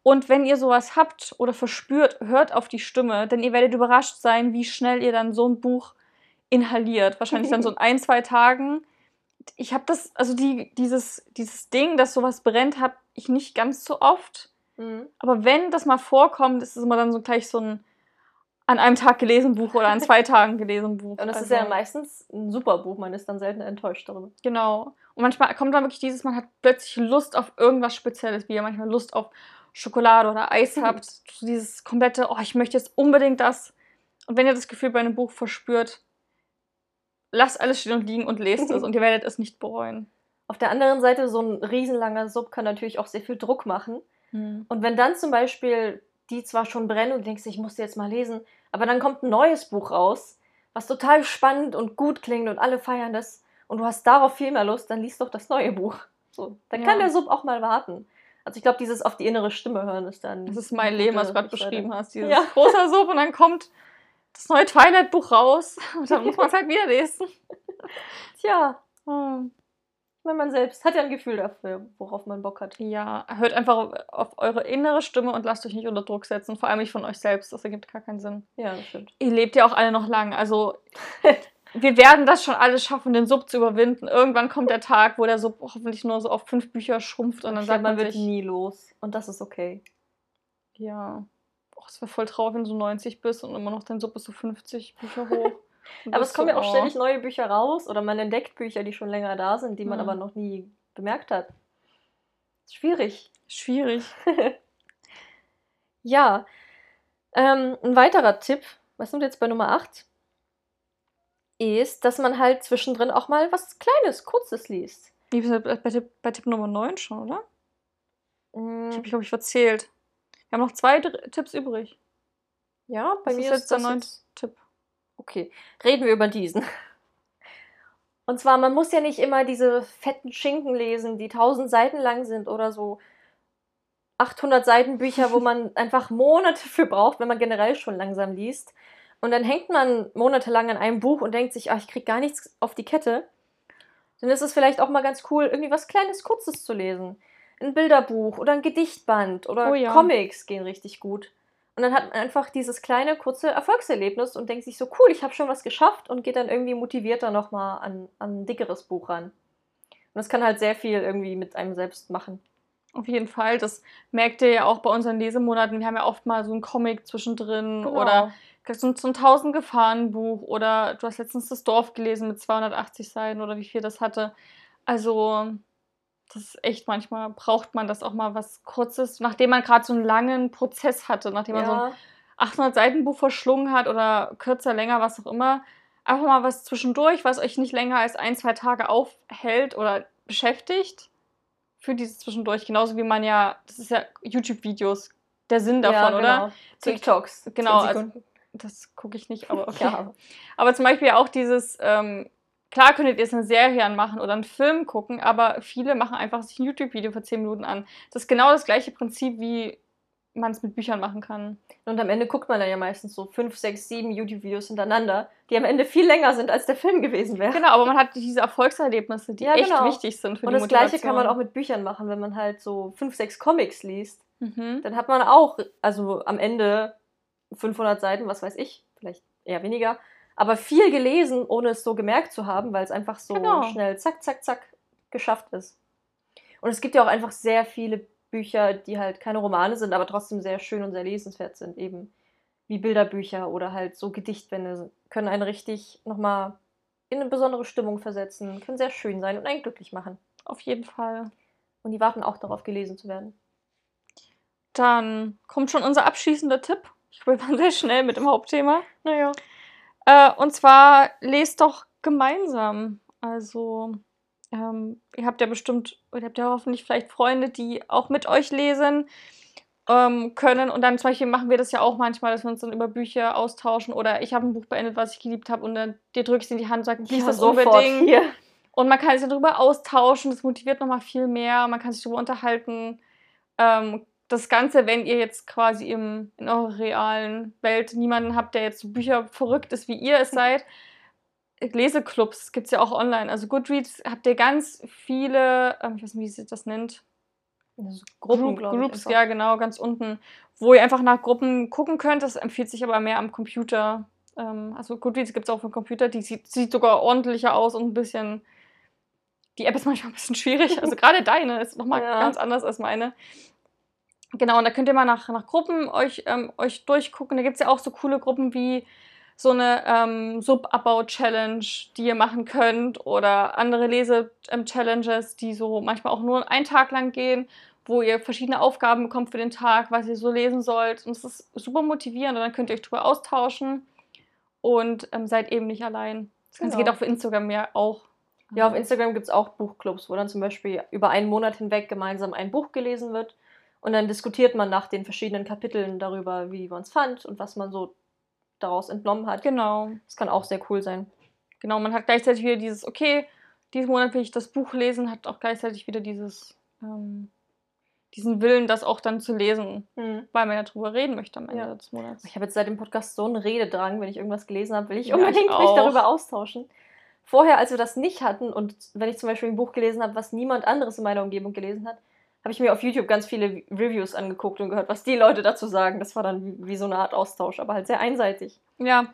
Und wenn ihr sowas habt oder verspürt, hört auf die Stimme, denn ihr werdet überrascht sein, wie schnell ihr dann so ein Buch inhaliert. Wahrscheinlich dann so in ein, zwei Tagen. Ich habe das, also die, dieses, dieses Ding, dass sowas brennt, habe ich nicht ganz so oft. Mhm. Aber wenn das mal vorkommt, ist es immer dann so gleich so ein an einem Tag gelesen Buch oder an zwei Tagen gelesen Buch. Und das ist Also, ja meistens ein super Buch, man ist dann selten enttäuscht darüber. Genau. Und manchmal kommt dann wirklich dieses, man hat plötzlich Lust auf irgendwas Spezielles, wie ihr manchmal Lust auf Schokolade oder Eis Mhm. habt. So dieses komplette, oh, ich möchte jetzt unbedingt das. Und wenn ihr das Gefühl bei einem Buch verspürt, lasst alles stehen und liegen und lest es (laughs) und ihr werdet es nicht bereuen. Auf der anderen Seite, so ein riesenlanger Sub kann natürlich auch sehr viel Druck machen. Und wenn dann zum Beispiel die zwar schon brennen und du denkst, ich muss die jetzt mal lesen, aber dann kommt ein neues Buch raus, was total spannend und gut klingt und alle feiern das und du hast darauf viel mehr Lust, dann liest doch das neue Buch. So, dann kann Ja. der Sub auch mal warten. Also ich glaube, dieses auf die innere Stimme hören ist dann. Das ist mein Leben, was du gerade beschrieben hast. Dieses Ja. (laughs) großer Sub und dann kommt das neue Twilight-Buch raus (laughs) und dann muss man es halt wieder lesen. (laughs) Tja, Hm. Wenn man selbst hat ja ein Gefühl dafür, worauf man Bock hat. Ja, hört einfach auf, eure innere Stimme und lasst euch nicht unter Druck setzen. Vor allem nicht von euch selbst. Das ergibt gar keinen Sinn. Ja, das stimmt. Ihr lebt ja auch alle noch lang. Also, (laughs) wir werden das schon alles schaffen, den Sub zu überwinden. Irgendwann kommt der Tag, wo der Sub hoffentlich nur so auf fünf Bücher schrumpft und dann ich sagt glaub, man, wird sich, nie los. Und das ist okay. ja, oh, es wäre voll traurig, wenn du so 90 bist und immer noch dein Sub ist so 50 Bücher hoch. Aber es kommen ja auch ständig neue Bücher raus oder man entdeckt Bücher, die schon länger da sind, die man Mhm. aber noch nie bemerkt hat. Schwierig. Schwierig. (laughs) Ja. Ähm, ein weiterer Tipp, was sind wir jetzt bei Nummer 8? Ist, dass man halt zwischendrin auch mal was Kleines, Kurzes liest. Wie bei, Tipp, bei Tipp Nummer 9 schon, oder? Mm, Ich habe, glaube ich, verzählt. Wir haben noch zwei Tipps übrig. ja, bei Das mir ist ist jetzt der das neunte jetzt- Tipp. Okay, reden wir über diesen. Und zwar, man muss ja nicht immer diese fetten Schinken lesen, die 1000 Seiten lang sind oder so 800 Seiten Bücher, wo man (laughs) einfach Monate für braucht, wenn man generell schon langsam liest. Und dann hängt man monatelang an einem Buch und denkt sich, ah, ich krieg gar nichts auf die Kette. Dann ist es vielleicht auch mal ganz cool, irgendwie was Kleines, Kurzes zu lesen. Ein Bilderbuch oder ein Gedichtband oder Oh ja. Comics gehen richtig gut. Und dann hat man einfach dieses kleine, kurze Erfolgserlebnis und denkt sich so, cool, ich habe schon was geschafft und geht dann irgendwie motivierter nochmal an, an ein dickeres Buch ran. Und das kann halt sehr viel irgendwie mit einem selbst machen. Auf jeden Fall. Das merkt ihr ja auch bei unseren Lesemonaten. Wir haben ja oft mal so einen Comic zwischendrin Genau. oder so ein, so ein 1000 Gefahren Buch oder du hast letztens das Dorf gelesen mit 280 Seiten oder wie viel das hatte. Also das ist echt manchmal braucht man das auch mal was Kurzes, nachdem man gerade so einen langen Prozess hatte, nachdem man so ein Ja, 800 Seiten Buch verschlungen hat oder kürzer, länger, was auch immer. Einfach mal was zwischendurch, was euch nicht länger als ein, zwei Tage aufhält oder beschäftigt. Für dieses zwischendurch. Genauso wie man ja, das ist ja YouTube-Videos, der Sinn davon, ja, oder? genau. TikToks. Genau, 10 also-. Das gucke ich nicht, aber (laughs) okay. ja. Aber zum Beispiel auch dieses, ähm, klar könntet ihr jetzt eine Serie anmachen oder einen Film gucken, aber viele machen einfach sich ein YouTube-Video für 10 Minuten an. Das ist genau das gleiche Prinzip, wie man es mit Büchern machen kann. Und am Ende guckt man dann ja meistens so 5, 6, 7 YouTube-Videos hintereinander, die am Ende viel länger sind, als der Film gewesen wäre. Genau, aber man hat diese Erfolgserlebnisse, die Ja, echt genau. wichtig sind für Und die das gleiche kann man auch mit Büchern machen, wenn man halt so 5, 6 Comics liest. Mhm. Dann hat man auch, also am Ende 500 Seiten, was weiß ich, vielleicht eher weniger, aber viel gelesen, ohne es so gemerkt zu haben, weil es einfach so Genau. schnell zack, zack, zack geschafft ist. Und es gibt ja auch einfach sehr viele Bücher, die halt keine Romane sind, aber trotzdem sehr schön und sehr lesenswert sind, eben wie Bilderbücher oder halt so Gedichtbände können einen richtig nochmal in eine besondere Stimmung versetzen, können sehr schön sein und einen glücklich machen. Auf jeden Fall. Und die warten auch darauf, gelesen zu werden. Dann kommt schon unser abschließender Tipp. Ich glaube, wir waren sehr schnell mit dem Hauptthema. Naja. Äh, und zwar lest doch gemeinsam. Also, ähm, ihr habt ja bestimmt, oder ihr habt ja hoffentlich vielleicht Freunde, die auch mit euch lesen ähm, können. Und dann zum Beispiel machen wir das ja auch manchmal, dass wir uns dann über Bücher austauschen. Oder ich habe ein Buch beendet, was ich geliebt habe, und dann dir drückst in die Hand und sagst, lies Ja, das unbedingt. hier. Und man kann sich darüber austauschen, das motiviert nochmal viel mehr, man kann sich darüber unterhalten. Ähm, das Ganze, wenn ihr jetzt quasi im, in eurer realen Welt niemanden habt, der jetzt so Bücher verrückt ist, wie ihr es seid, Leseclubs gibt es ja auch online. Also Goodreads habt ihr ganz viele, ähm, ich weiß nicht, wie sich das nennt. Also Gruppen, Group-. Groups, ja genau, ganz unten, wo ihr einfach nach Gruppen gucken könnt. Das empfiehlt sich aber mehr am Computer. Ähm, also Goodreads gibt es auch für den Computer, die sieht, sieht sogar ordentlicher aus und ein bisschen. Die App ist manchmal ein bisschen schwierig. Also (laughs) gerade deine ist nochmal Ja. ganz anders als meine. Genau, und da könnt ihr mal nach, nach Gruppen euch, ähm, euch durchgucken. Da gibt es ja auch so coole Gruppen wie so eine ähm, Subabbau-Challenge, die ihr machen könnt oder andere Lese-Challenges, die so manchmal auch nur einen Tag lang gehen, wo ihr verschiedene Aufgaben bekommt für den Tag, was ihr so lesen sollt. Und es ist super motivierend und dann könnt ihr euch drüber austauschen und ähm, seid eben nicht allein. Das Ganze Genau. geht auch für Instagram ja auch. Ja, auf Instagram gibt es auch Buchclubs, wo dann zum Beispiel über einen Monat hinweg gemeinsam ein Buch gelesen wird. Und dann diskutiert man nach den verschiedenen Kapiteln darüber, wie man es fand und was man so daraus entnommen hat. Genau. Das kann auch sehr cool sein. Genau, man hat gleichzeitig wieder dieses, okay, diesen Monat will ich das Buch lesen, hat auch gleichzeitig wieder dieses, ähm, diesen Willen, das auch dann zu lesen, weil man ja drüber reden möchte am Ende Ja. des Monats. Ich habe jetzt seit dem Podcast so einen Rededrang, wenn ich irgendwas gelesen habe, will ich Ja, unbedingt ich mich darüber austauschen. Vorher, als wir das nicht hatten und wenn ich zum Beispiel ein Buch gelesen habe, was niemand anderes in meiner Umgebung gelesen hat, habe ich mir auf YouTube ganz viele Reviews angeguckt und gehört, was die Leute dazu sagen. Das war dann wie, so eine Art Austausch, aber halt sehr einseitig. Ja,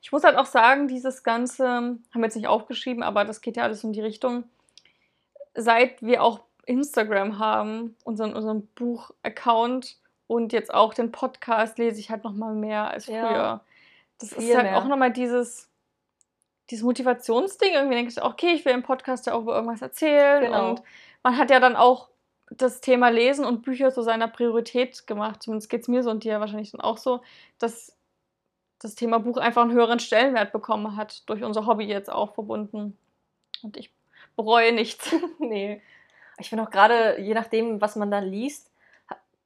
ich muss halt auch sagen, dieses Ganze, haben wir jetzt nicht aufgeschrieben, aber das geht ja alles in die Richtung, seit wir auch Instagram haben, unseren, unseren Buch-Account und jetzt auch den Podcast, lese ich halt nochmal mehr als Ja. früher. Das ist halt mehr. auch nochmal dieses, dieses Motivationsding. Irgendwie denke ich, okay, ich will im Podcast ja auch über irgendwas erzählen. Genau. Und man hat ja dann auch das Thema Lesen und Bücher zu seiner Priorität gemacht. Zumindest geht es mir so und dir wahrscheinlich dann auch so, dass das Thema Buch einfach einen höheren Stellenwert bekommen hat, durch unser Hobby jetzt auch verbunden. Und ich bereue nichts. (laughs) nee. Ich finde auch gerade, je nachdem, was man dann liest,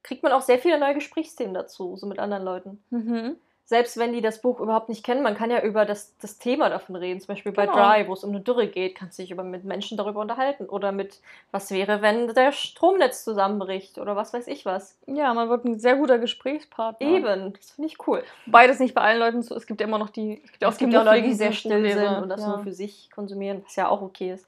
kriegt man auch sehr viele neue Gesprächsthemen dazu, so mit anderen Leuten. Mhm. Selbst wenn die das Buch überhaupt nicht kennen, man kann ja über das, das Thema davon reden. Zum Beispiel bei Genau. Dry, wo es um eine Dürre geht, kannst du dich über, mit Menschen darüber unterhalten. Oder mit, was wäre, wenn der Stromnetz zusammenbricht oder was weiß ich was. Ja, man wird ein sehr guter Gesprächspartner. Eben, das finde ich cool. Beides nicht bei allen Leuten so. Es gibt ja immer noch die. Es gibt ja auch Es gibt ja auch Leute, die sehr still sind und das ja. nur für sich konsumieren, was ja auch okay ist.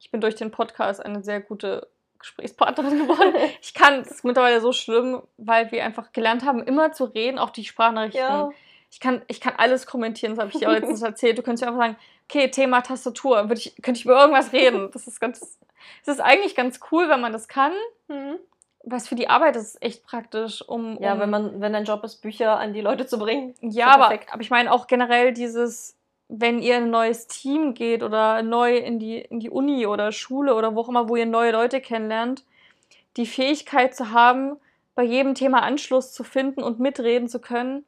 Ich bin durch den Podcast eine sehr gute Gesprächspartnerin (laughs) geworden. (laughs) Ich kann, es ist mittlerweile so schlimm, weil wir einfach gelernt haben, immer zu reden, auch die Sprachnachrichten. Ich kann, ich kann alles kommentieren, das habe ich dir auch (laughs) letztens erzählt. Du könntest mir einfach sagen, okay, Thema Tastatur, würde ich, könnte ich über irgendwas reden. Das ist ganz, das ist eigentlich ganz cool, wenn man das kann. Mhm. Was für die Arbeit ist echt praktisch, um. Ja, um wenn man, wenn dein Job ist, Bücher an die Leute zu bringen. Ja, aber, aber ich meine auch generell dieses, wenn ihr in ein neues Team geht oder neu in die, in die Uni oder Schule oder wo auch immer, wo ihr neue Leute kennenlernt, die Fähigkeit zu haben, bei jedem Thema Anschluss zu finden und mitreden zu können,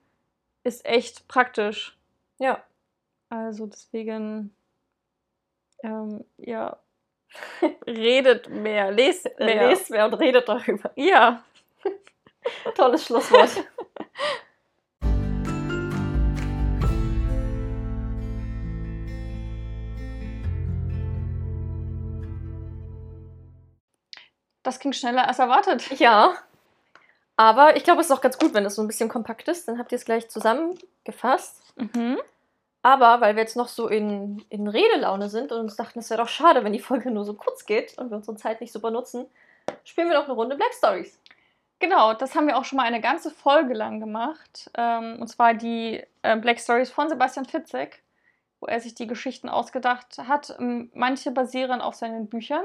ist echt praktisch. Ja. Also deswegen, ähm, ja, (laughs) redet mehr, lest mehr. Lest mehr und redet darüber. Ja, (laughs) Tolles Schlusswort. (laughs) das ging schneller als erwartet. ja. Aber ich glaube, es ist auch ganz gut, wenn es so ein bisschen kompakt ist. Dann habt ihr es gleich zusammengefasst. Mhm. Aber weil wir jetzt noch so in, in Redelaune sind und uns dachten, es wäre doch schade, wenn die Folge nur so kurz geht und wir unsere Zeit nicht super nutzen, spielen wir noch eine Runde Black Stories. Genau, das haben wir auch schon mal eine ganze Folge lang gemacht. Ähm, und zwar die äh, Black Stories von Sebastian Fitzek, wo er sich die Geschichten ausgedacht hat. Manche basieren auf seinen Büchern,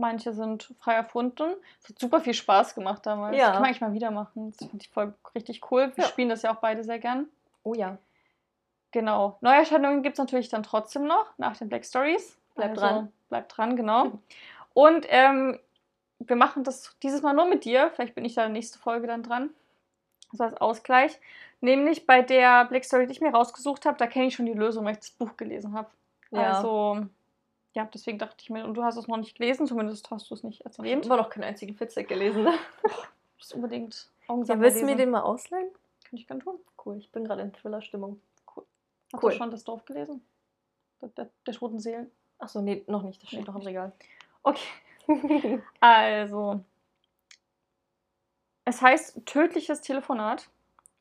Manche sind frei erfunden. Es hat super viel Spaß gemacht damals. Ja. Das kann man eigentlich mal wieder machen. Das finde ich voll richtig cool. Wir Ja. spielen das ja auch beide sehr gern. Oh ja. Genau. Neuerscheinungen gibt es natürlich dann trotzdem noch nach den Black Stories. Bleibt dran. Bleibt dran, genau. Und ähm, wir machen das dieses Mal nur mit dir. Vielleicht bin ich da in der nächsten Folge dann dran. So als Ausgleich. Nämlich bei der Black Story, die ich mir rausgesucht habe, da kenne ich schon die Lösung, weil ich das Buch gelesen habe. Ja. Also, ja, deswegen dachte ich mir, und du hast es noch nicht gelesen, zumindest hast du es nicht Ich habe erwähnt. immer noch keinen einzigen Fitzek gelesen. Ne? Du musst unbedingt Ja, Augensammler willst du mir den mal ausleihen? Kann ich gern tun. Cool, ich bin gerade in Thriller-Stimmung. Hast Cool. du schon das Dorf gelesen? Der, der, der Toten Seelen. Achso, nee, noch nicht. Das steht Nee, noch im. Regal. Okay. (laughs) Also. Es heißt tödliches Telefonat.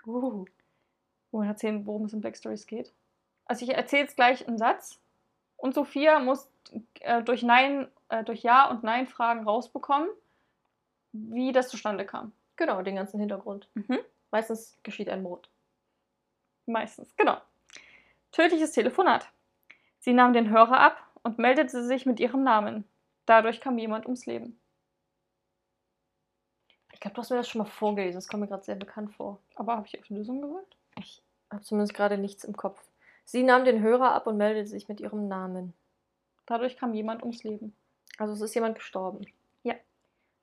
uh. Wohin erzählen, worum es in Black Stories geht. Also ich erzähle jetzt gleich einen Satz und Sophia muss äh, durch Nein, äh, durch Ja und Nein Fragen rausbekommen, wie das zustande kam. Genau, den ganzen Hintergrund. Mhm. Meistens geschieht ein Mord. Meistens, genau. Tödliches Telefonat. Sie nahm den Hörer ab und meldete sich mit ihrem Namen. Dadurch kam jemand ums Leben. Ich glaube, du hast mir das schon mal vorgelesen. Das kommt mir gerade sehr bekannt vor. Aber habe ich auf Lösung gewählt? Ich habe zumindest gerade nichts im Kopf. Sie nahm den Hörer ab und meldete sich mit ihrem Namen. Dadurch kam jemand ums Leben. Also es ist jemand gestorben. Ja.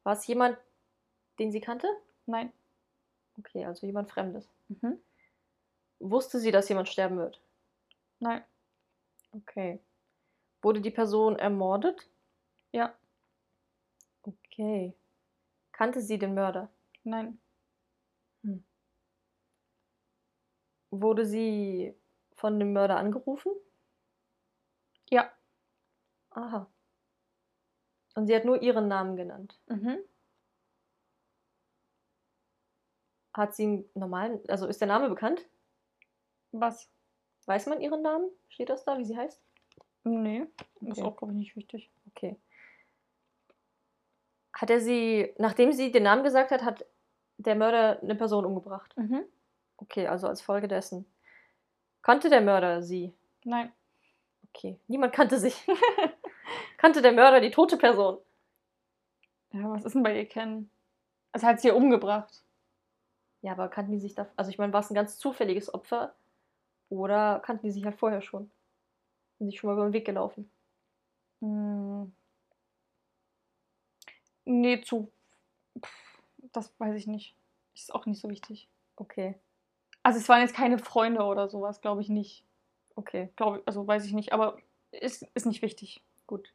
War es jemand, den sie kannte? Nein. Okay, also jemand Fremdes. Mhm. Wusste sie, dass jemand sterben wird? Nein. Okay. Wurde die Person ermordet? Ja. Okay. Kannte sie den Mörder? Nein. Wurde sie von dem Mörder angerufen? Aha. Und sie hat nur ihren Namen genannt. Mhm. Hat sie einen normalen, also ist der Name bekannt? Was? Weiß man ihren Namen? Steht das da, wie sie heißt? Nee. Ist Okay. auch, glaube ich, nicht wichtig. Okay. Hat er sie, nachdem sie den Namen gesagt hat, hat der Mörder eine Person umgebracht? Mhm. Okay, also als Folge dessen. Kannte der Mörder sie? Nein. Okay, niemand kannte sich. (laughs) kannte der Mörder die tote Person? Ja, was ist denn bei ihr Ken? Also hat sie ihr umgebracht. Ja, aber kannten die sich da? Also ich meine, war es ein ganz zufälliges Opfer? Oder kannten die sich halt vorher schon? Sind sich schon mal über den Weg gelaufen? Hm. Nee, zu. Pff, Das weiß ich nicht. Ist auch nicht so wichtig. Okay, Also es waren jetzt keine Freunde oder sowas, glaube ich nicht. okay, Glaube also weiß ich nicht, aber ist, ist nicht wichtig. Gut.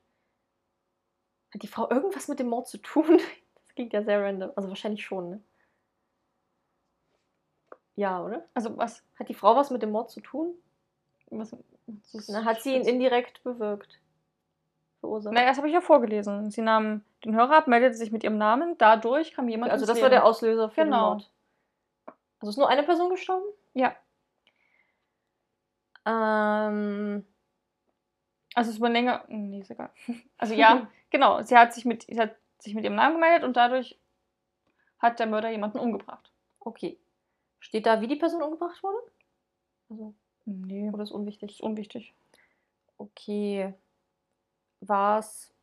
Hat die Frau irgendwas mit dem Mord zu tun? (laughs) Das klingt ja sehr random. Also wahrscheinlich schon, ne? Ja, oder? Also was? Hat die Frau was mit dem Mord zu tun? was Na, hat sie ihn indirekt bewirkt? Verursacht? Na, das habe ich ja vorgelesen. Sie nahm den Hörer ab, meldete sich mit ihrem Namen. Dadurch kam jemand also das war der Leben. Auslöser für Genau. den Mord. Also ist nur eine Person gestorben? Ja. Ähm, Also es war länger. Nee, ist egal. (laughs) Also ja, (laughs) genau. Sie hat sich mit, sie hat sich mit ihrem Namen gemeldet und dadurch hat der Mörder jemanden umgebracht. okay. Steht da, wie die Person umgebracht wurde? Also, Nee, oder ist unwichtig? ist unwichtig. Okay. War's.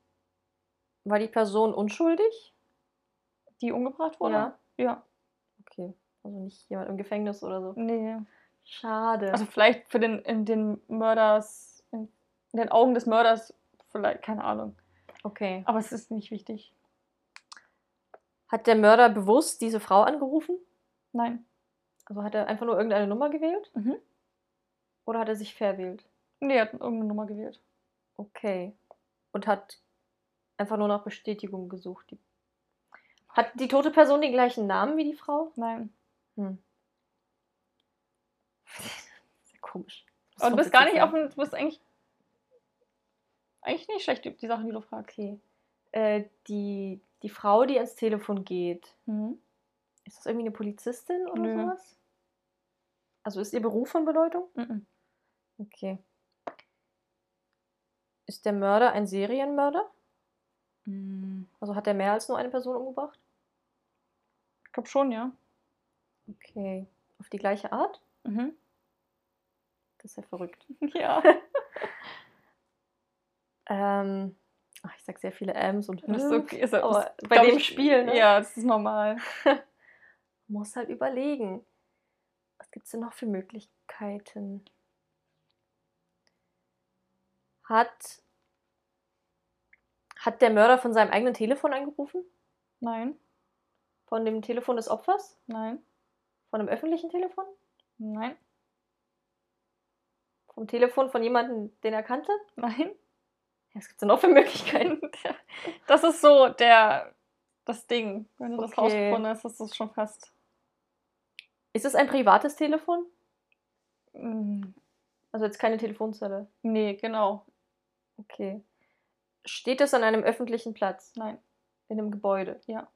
War die Person unschuldig? Die umgebracht wurde? Ja. Ja. Okay. Also nicht jemand im Gefängnis oder so. Nee. Schade. Also vielleicht für den, in den Mörders, in, den Augen des Mörders, vielleicht, keine Ahnung. okay. Aber es ist nicht wichtig. Hat der Mörder bewusst diese Frau angerufen? Nein. Also hat er einfach nur irgendeine Nummer gewählt? Mhm. Oder hat er sich verwählt? Nee, er hat irgendeine Nummer gewählt. Okay. Und hat einfach nur nach Bestätigung gesucht. Die hat die tote Person den gleichen Namen wie die Frau? Nein. Hm. (laughs) Sehr komisch. Aber du bist gar nicht auf dem, du bist eigentlich, eigentlich nicht schlecht, die, Sachen, die du fragst. Okay. Äh, die, die Frau, die ans Telefon geht, Mhm. ist das irgendwie eine Polizistin oder Nö. sowas? Also ist ihr Beruf von Bedeutung? Mhm. Okay. Ist der Mörder ein Serienmörder? Mhm. Also hat er mehr als nur eine Person umgebracht? Ich glaube schon, ja. Okay. Auf die gleiche Art? Mhm. Das ist ja verrückt. (laughs) Ja. (laughs) Ähm, Ach, ich sag sehr viele M's und Das ist okay. Ist, aber ist, bei dem ich, Spiel, ne? Ja, das ist normal. (laughs) muss halt überlegen. Was gibt's denn noch für Möglichkeiten? Hat, hat der Mörder von seinem eigenen Telefon angerufen? Nein, Von dem Telefon des Opfers? nein, Von einem öffentlichen Telefon? nein, Vom Telefon von jemandem, den er kannte? nein. Was gibt's denn noch für Möglichkeiten? (laughs) Das ist so der das Ding. Wenn du das Okay. rausgefunden hast, ist das schon fast. Ist es ein privates Telefon? Mm, Also jetzt keine Telefonzelle. Nee, genau. Okay. Steht es an einem öffentlichen Platz? Nein. In einem Gebäude? Ja.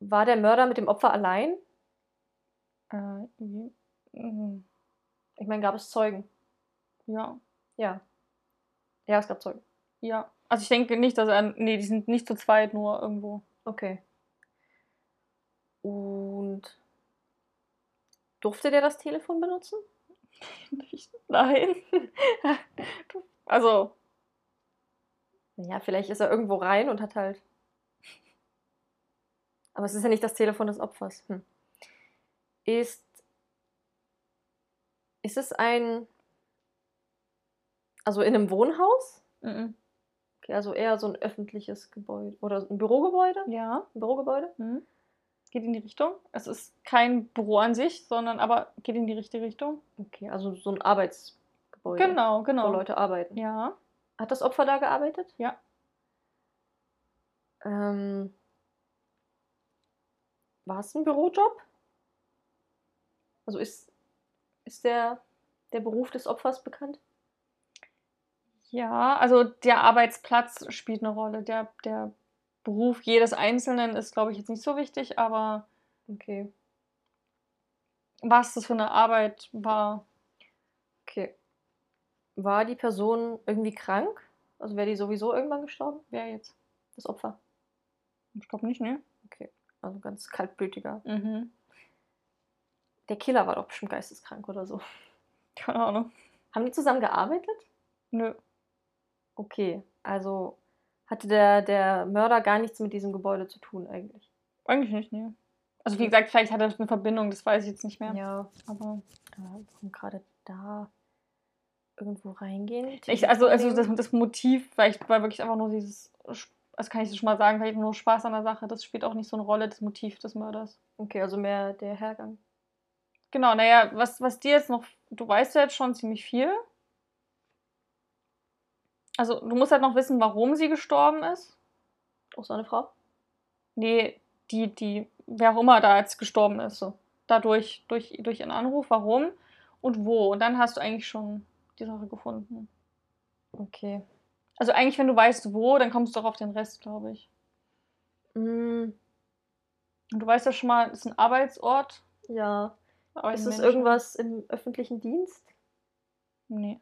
War der Mörder mit dem Opfer allein? Äh, mm, Ich meine, gab es Zeugen? ja. Ja. Ja, es gab Zeugen. Ja. Also ich denke nicht, dass er. Nee, die sind nicht zu zweit, nur irgendwo. Okay. Und durfte der das Telefon benutzen? Nein. (laughs) also, Ja, vielleicht ist er irgendwo rein und hat halt. Aber es ist ja nicht das Telefon des Opfers. Hm. Ist. Ist es ein. Also in einem Wohnhaus? mm, Okay, also eher so ein öffentliches Gebäude. Oder ein Bürogebäude? ja. Ein Bürogebäude? Mhm. Geht in die Richtung. Es ist kein Büro an sich, sondern aber geht in die richtige Richtung. Okay, also so ein Arbeitsgebäude. Genau, Wo genau. Leute arbeiten. Ja. Hat das Opfer da gearbeitet? Ja. Ähm, war es ein Bürojob? Also ist, ist der, der Beruf des Opfers bekannt? Ja, also der Arbeitsplatz spielt eine Rolle. Der, der Beruf jedes Einzelnen ist, glaube ich, jetzt nicht so wichtig, aber Okay. was das für eine Arbeit war, Okay. War die Person irgendwie krank? Also wäre die sowieso irgendwann gestorben? wer jetzt? Das Opfer? Ich glaube nicht, ne? Okay. Also ganz kaltblütiger. Mhm. Der Killer war doch bestimmt geisteskrank oder so. Keine Ahnung. Haben die zusammen gearbeitet? Nö. Okay. Also hatte der, der Mörder gar nichts mit diesem Gebäude zu tun eigentlich. Eigentlich nicht, ne? Also wie gesagt, vielleicht hat er eine Verbindung, das weiß ich jetzt nicht mehr. Ja. Aber Äh, gerade da irgendwo reingehen? ich, also, also das, das Motiv, vielleicht war wirklich einfach nur dieses, also kann ich das schon mal sagen, vielleicht nur Spaß an der Sache, das spielt auch nicht so eine Rolle, das Motiv des Mörders. Okay, also mehr der Hergang. Genau, naja, was, was dir jetzt noch, du weißt ja jetzt schon ziemlich viel. Also du musst halt noch wissen, warum sie gestorben ist. Auch so eine Frau? Nee, die, die, wer auch immer da jetzt gestorben ist. So. Dadurch, durch, durch einen Anruf, warum und wo. Und dann hast du eigentlich schon die Sache gefunden. Okay. Also eigentlich, wenn du weißt, wo, dann kommst du auch auf den Rest, glaube ich. Mm, Und du weißt ja schon mal, es ist ein Arbeitsort. ja. aber Ist es irgendwas im öffentlichen Dienst? Nee.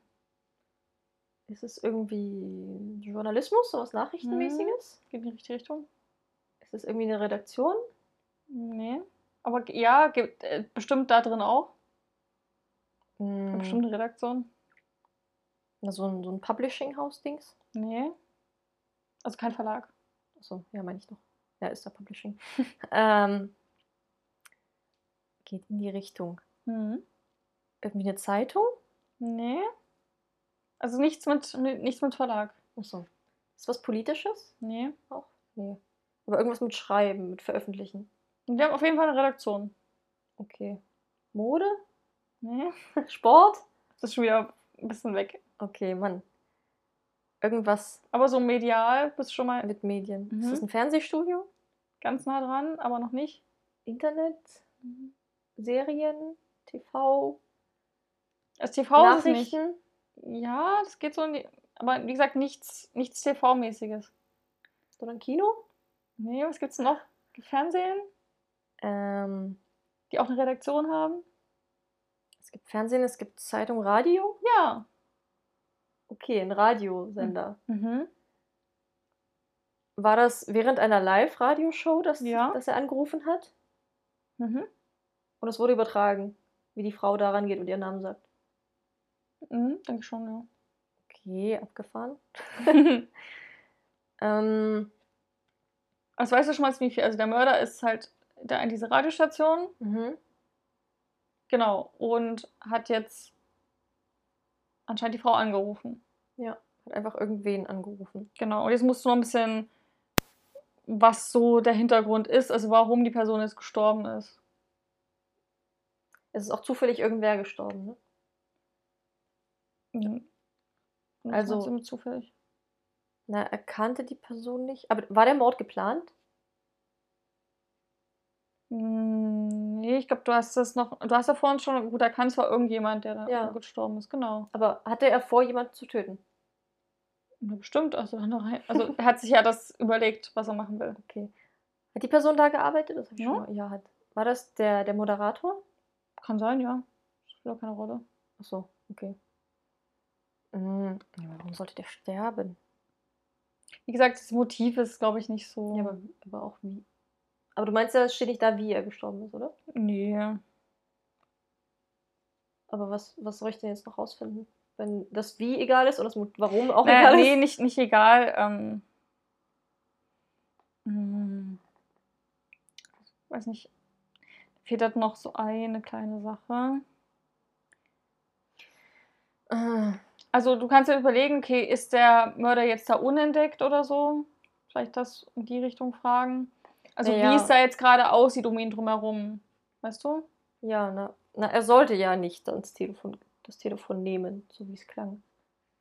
Ist es irgendwie Journalismus, sowas Nachrichtenmäßiges? Geht in die richtige Richtung? Ist es irgendwie eine Redaktion? Nee. Aber ja, gibt äh, bestimmt da drin auch. Mm, Bestimmt eine Redaktion. na, so ein, so ein Publishing-Haus-Dings? Nee. Also kein Verlag. Achso, ja, meine ich doch. Ja, ist da Publishing. (laughs) ähm, geht in die Richtung. Mhm. Irgendwie eine Zeitung? Nee. Also nichts mit, ni- nichts mit Verlag. Achso. Ist was Politisches? Nee. Auch? Nee. Aber irgendwas mit Schreiben, mit Veröffentlichen. Und Wir haben auf jeden Fall eine Redaktion. Okay. Mode? Nee. (laughs) Sport? Das ist schon wieder ein bisschen weg. Okay, Mann. Irgendwas Aber so medial bist du schon mal mit Medien. Mhm. Ist das ein Fernsehstudio? ganz nah dran, aber noch nicht. Internet? Serien? TV? Das TV. Nachrichten? Ja, das geht so in die. Aber wie gesagt, nichts, nichts TV-mäßiges. Sondern Kino? Nee, was gibt's noch? Fernsehen, Ähm, die auch eine Redaktion haben? es gibt Fernsehen, es gibt Zeitung, Radio. Ja. Okay, ein Radiosender. Mhm. War das während einer Live-Radioshow, dass, Ja. dass er angerufen hat? Mhm. Und es wurde übertragen, wie die Frau da rangeht und ihren Namen sagt. Mhm. Denke schon, ja. Okay, abgefahren. (laughs) ähm, also weißt du schon mal, wie viel? Also der Mörder ist halt da in diese Radiostation. mhm. Genau. Und hat jetzt anscheinend die Frau angerufen. Hat einfach irgendwen angerufen. Genau. Und jetzt musst du noch ein bisschen, was so der Hintergrund ist, also warum die Person jetzt gestorben ist. Es ist auch zufällig irgendwer gestorben, ne? Mhm. Was Also- mit zufällig. Na, er kannte die Person nicht. Aber war der Mord geplant? Hm, Nee, ich glaube, du hast das noch. Du hast ja vorhin schon gut erkannt, es war irgendjemand, der da Ja. gestorben ist, genau. Aber hatte er vor, jemanden zu töten? Ja, bestimmt. Also, also er hat sich ja das überlegt, was er machen will. Okay. Hat die Person da gearbeitet? Das Ja. schon mal. Ja, hat. War das der, der Moderator? Kann sein, ja. Spielt auch keine Rolle. Ach so, okay. Mhm. Ja, warum sollte der sterben? Wie gesagt, das Motiv ist, glaube ich, nicht so. Ja, aber, aber auch wie. Aber du meinst ja, es steht nicht da, wie er gestorben ist, oder? Nee. Aber was, was soll ich denn jetzt noch rausfinden? Wenn das Wie egal ist und das Warum auch Naja, egal nee, ist? nicht, nicht egal. Ähm, hm, weiß nicht. Fehlt halt noch so eine kleine Sache. Ah, Also du kannst dir überlegen, okay, ist der Mörder jetzt da unentdeckt oder so? Vielleicht das in die Richtung fragen. Also Ja. wie es da jetzt gerade aussieht um ihn drumherum. Weißt du? ja, na, na, er sollte ja nicht das Telefon, das Telefon nehmen, so wie es klang.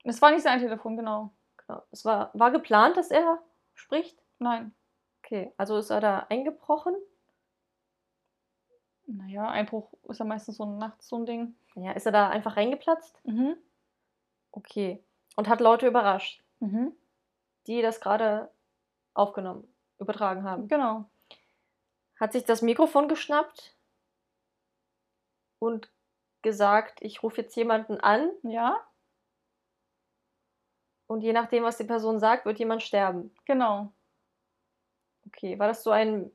Es war nicht sein Telefon, genau. Genau. Es war, war geplant, dass er spricht? Nein. Okay, also ist er da eingebrochen? Naja, Einbruch ist ja meistens so nachts so ein Ding. Ja, ist er da einfach reingeplatzt? Mhm. Okay. Und hat Leute überrascht, Mhm. die das gerade aufgenommen, übertragen haben. Genau. Hat sich das Mikrofon geschnappt und gesagt, ich rufe jetzt jemanden an Ja, und je nachdem, was die Person sagt, wird jemand sterben. genau. Okay, war das so ein.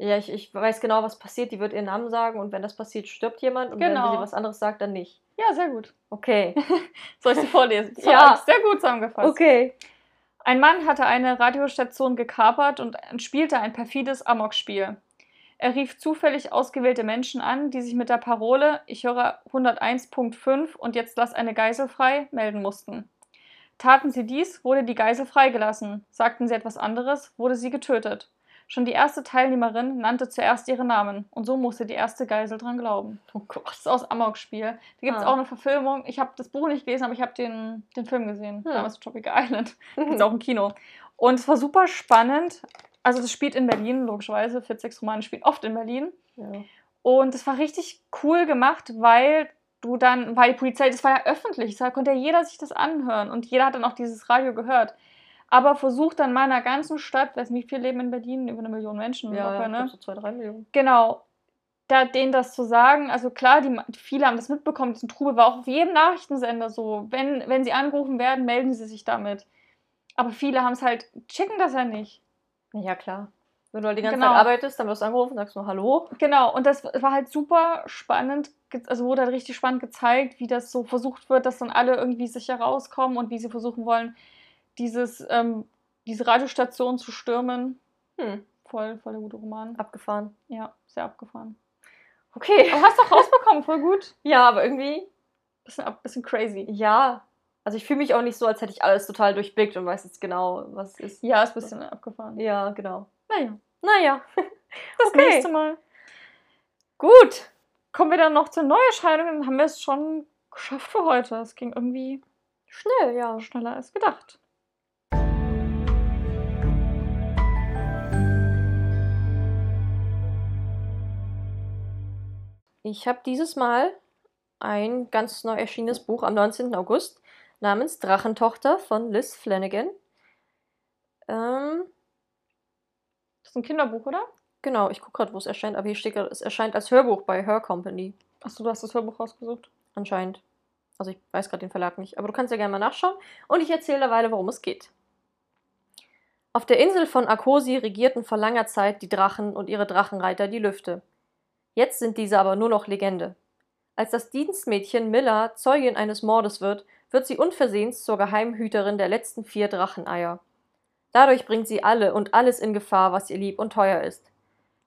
Ja, ich, ich weiß genau, was passiert. Die wird ihren Namen sagen und wenn das passiert, stirbt jemand und wenn Genau. sie was anderes sagt, dann nicht. Ja, sehr gut. Okay. (laughs) Soll ich sie vorlesen? Das Ja. Sehr gut zusammengefasst. Okay. Ein Mann hatte eine Radiostation gekapert und spielte ein perfides Amokspiel. Er rief zufällig ausgewählte Menschen an, die sich mit der Parole Ich höre 101.5 und jetzt lass eine Geisel frei melden mussten. Taten sie dies, wurde die Geisel freigelassen. Sagten sie etwas anderes, wurde sie getötet. Schon die erste Teilnehmerin nannte zuerst ihre Namen und so musste die erste Geisel dran glauben. Oh Gott. Das ist aus Amokspiel. Da gibt es Ah. auch eine Verfilmung. Ich habe das Buch nicht gelesen, aber ich habe den, den Film gesehen. Hm. Damals Tropical Island. (laughs) Jetzt auch im Kino. Und es war super spannend. Also, das spielt in Berlin, logischerweise. 40 Romane spielt oft in Berlin. Ja. Und es war richtig cool gemacht, weil du dann, weil die Polizei, das war ja öffentlich, da konnte ja jeder sich das anhören und jeder hat dann auch dieses Radio gehört. Aber versucht dann mal in einer ganzen Stadt, weiß nicht, wie viel leben in Berlin, über eine Million Menschen Ja, locker, ja, ne? so zwei, drei Millionen. Genau. Da, denen das zu sagen, also klar, die, viele haben das mitbekommen, diesen Trubel war auch auf jedem Nachrichtensender so. Wenn, wenn sie angerufen werden, melden sie sich damit. Aber viele haben es halt, checken das ja nicht. Ja, klar. Wenn du halt die ganze Genau. Zeit arbeitest, dann wirst du angerufen, sagst du Hallo. Genau, und das war halt super spannend, also wurde halt richtig spannend gezeigt, wie das so versucht wird, dass dann alle irgendwie sicher rauskommen und wie sie versuchen wollen, dieses, ähm, diese Radiostation zu stürmen. Hm, Voll, voll der gute Roman. abgefahren. Ja, sehr abgefahren. Okay. Aber hast du auch rausbekommen, voll gut. Ja, aber irgendwie, Bisschen, bisschen crazy. ja. Also ich fühle mich auch nicht so, als hätte ich alles total durchblickt und weiß jetzt genau, was ist. Ja, ist ein bisschen abgefahren. Ja, genau. Naja, Naja. (laughs) das Okay. nächste Mal. Gut. Kommen wir dann noch zur Neuerscheinung, dann haben wir es schon geschafft für heute. Es ging irgendwie Schnell, ja. schneller als gedacht. Ich habe dieses Mal ein ganz neu erschienenes Buch am 19. August namens Drachentochter von Liz Flanagan. Ähm, Das ist ein Kinderbuch, oder? genau, ich gucke gerade, wo es erscheint, aber hier steht gerade, es erscheint als Hörbuch bei Her Company. Achso, du hast das Hörbuch rausgesucht. Anscheinend. Also ich weiß gerade den Verlag nicht, aber du kannst ja gerne mal nachschauen. Und ich erzähle derweil, worum es geht. Auf der Insel von Akosi regierten vor langer Zeit die Drachen und ihre Drachenreiter die Lüfte. Jetzt sind diese aber nur noch Legende. Als das Dienstmädchen Miller Zeugin eines Mordes wird, wird sie unversehens zur Geheimhüterin der letzten vier Dracheneier. Dadurch bringt sie alle und alles in Gefahr, was ihr lieb und teuer ist.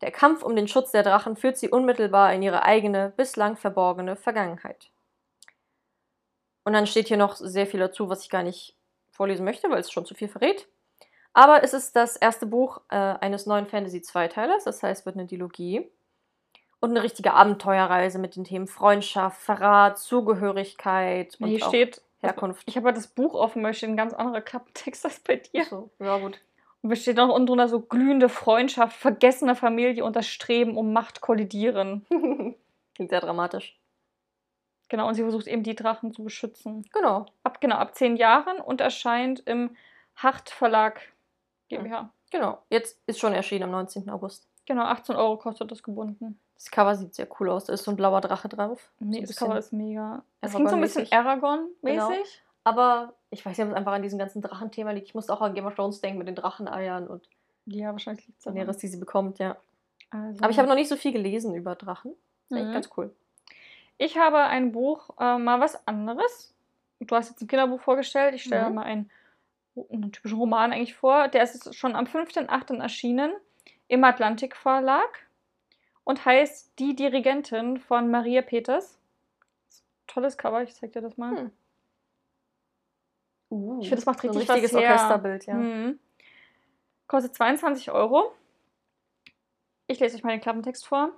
Der Kampf um den Schutz der Drachen führt sie unmittelbar in ihre eigene, bislang verborgene Vergangenheit. Und dann steht hier noch sehr viel dazu, was ich gar nicht vorlesen möchte, weil es schon zu viel verrät. Aber es ist das erste Buch äh, eines neuen Fantasy-Zweiteilers, das heißt, es wird eine Dilogie. Und eine richtige Abenteuerreise mit den Themen Freundschaft, Verrat, Zugehörigkeit und Hier auch steht, Herkunft. ich habe ja das Buch offen, weil steht ein ganz anderer Klappentext (laughs) als bei dir. So, ja, gut. Und es steht noch unten drunter so glühende Freundschaft, vergessene Familie und das Streben um Macht kollidieren. (laughs) Klingt sehr dramatisch. Genau, und sie versucht eben die Drachen zu beschützen. Genau. Ab, genau, ab zehn Jahren und erscheint im Hart Verlag GmbH. Genau. Jetzt ist schon erschienen am 19. August. Genau, 18 Euro kostet das gebunden. Das Cover sieht sehr cool aus. Da ist so ein blauer Drache drauf. Nee, So das Cover ist mega. Es klingt so ein bisschen Aragorn-mäßig. Aragorn-mäßig. Aber ich weiß nicht, ob es einfach an diesem ganzen Drachenthema liegt. Ich musste auch an Game of Thrones denken mit den Dracheneiern und Ja, wahrscheinlich liegt es Daenerys, die sie bekommt, ja. Also. Aber ich habe noch nicht so viel gelesen über Drachen. Das ist echt Mhm. ganz cool. Ich habe ein Buch, äh, mal was anderes. Du hast jetzt ein Kinderbuch vorgestellt. Ich stelle Mhm. mal einen, einen typischen Roman eigentlich vor. Der ist schon am 5.8. erschienen im Atlantik Verlag und heißt Die Dirigentin von Maria Peters. Tolles Cover, ich zeig dir das mal. Hm. Uh, Ich finde, das macht so ein richtig richtiges was her. Orchesterbild, ja. Mhm. Kostet 22 Euro. Ich lese euch mal den Klappentext vor.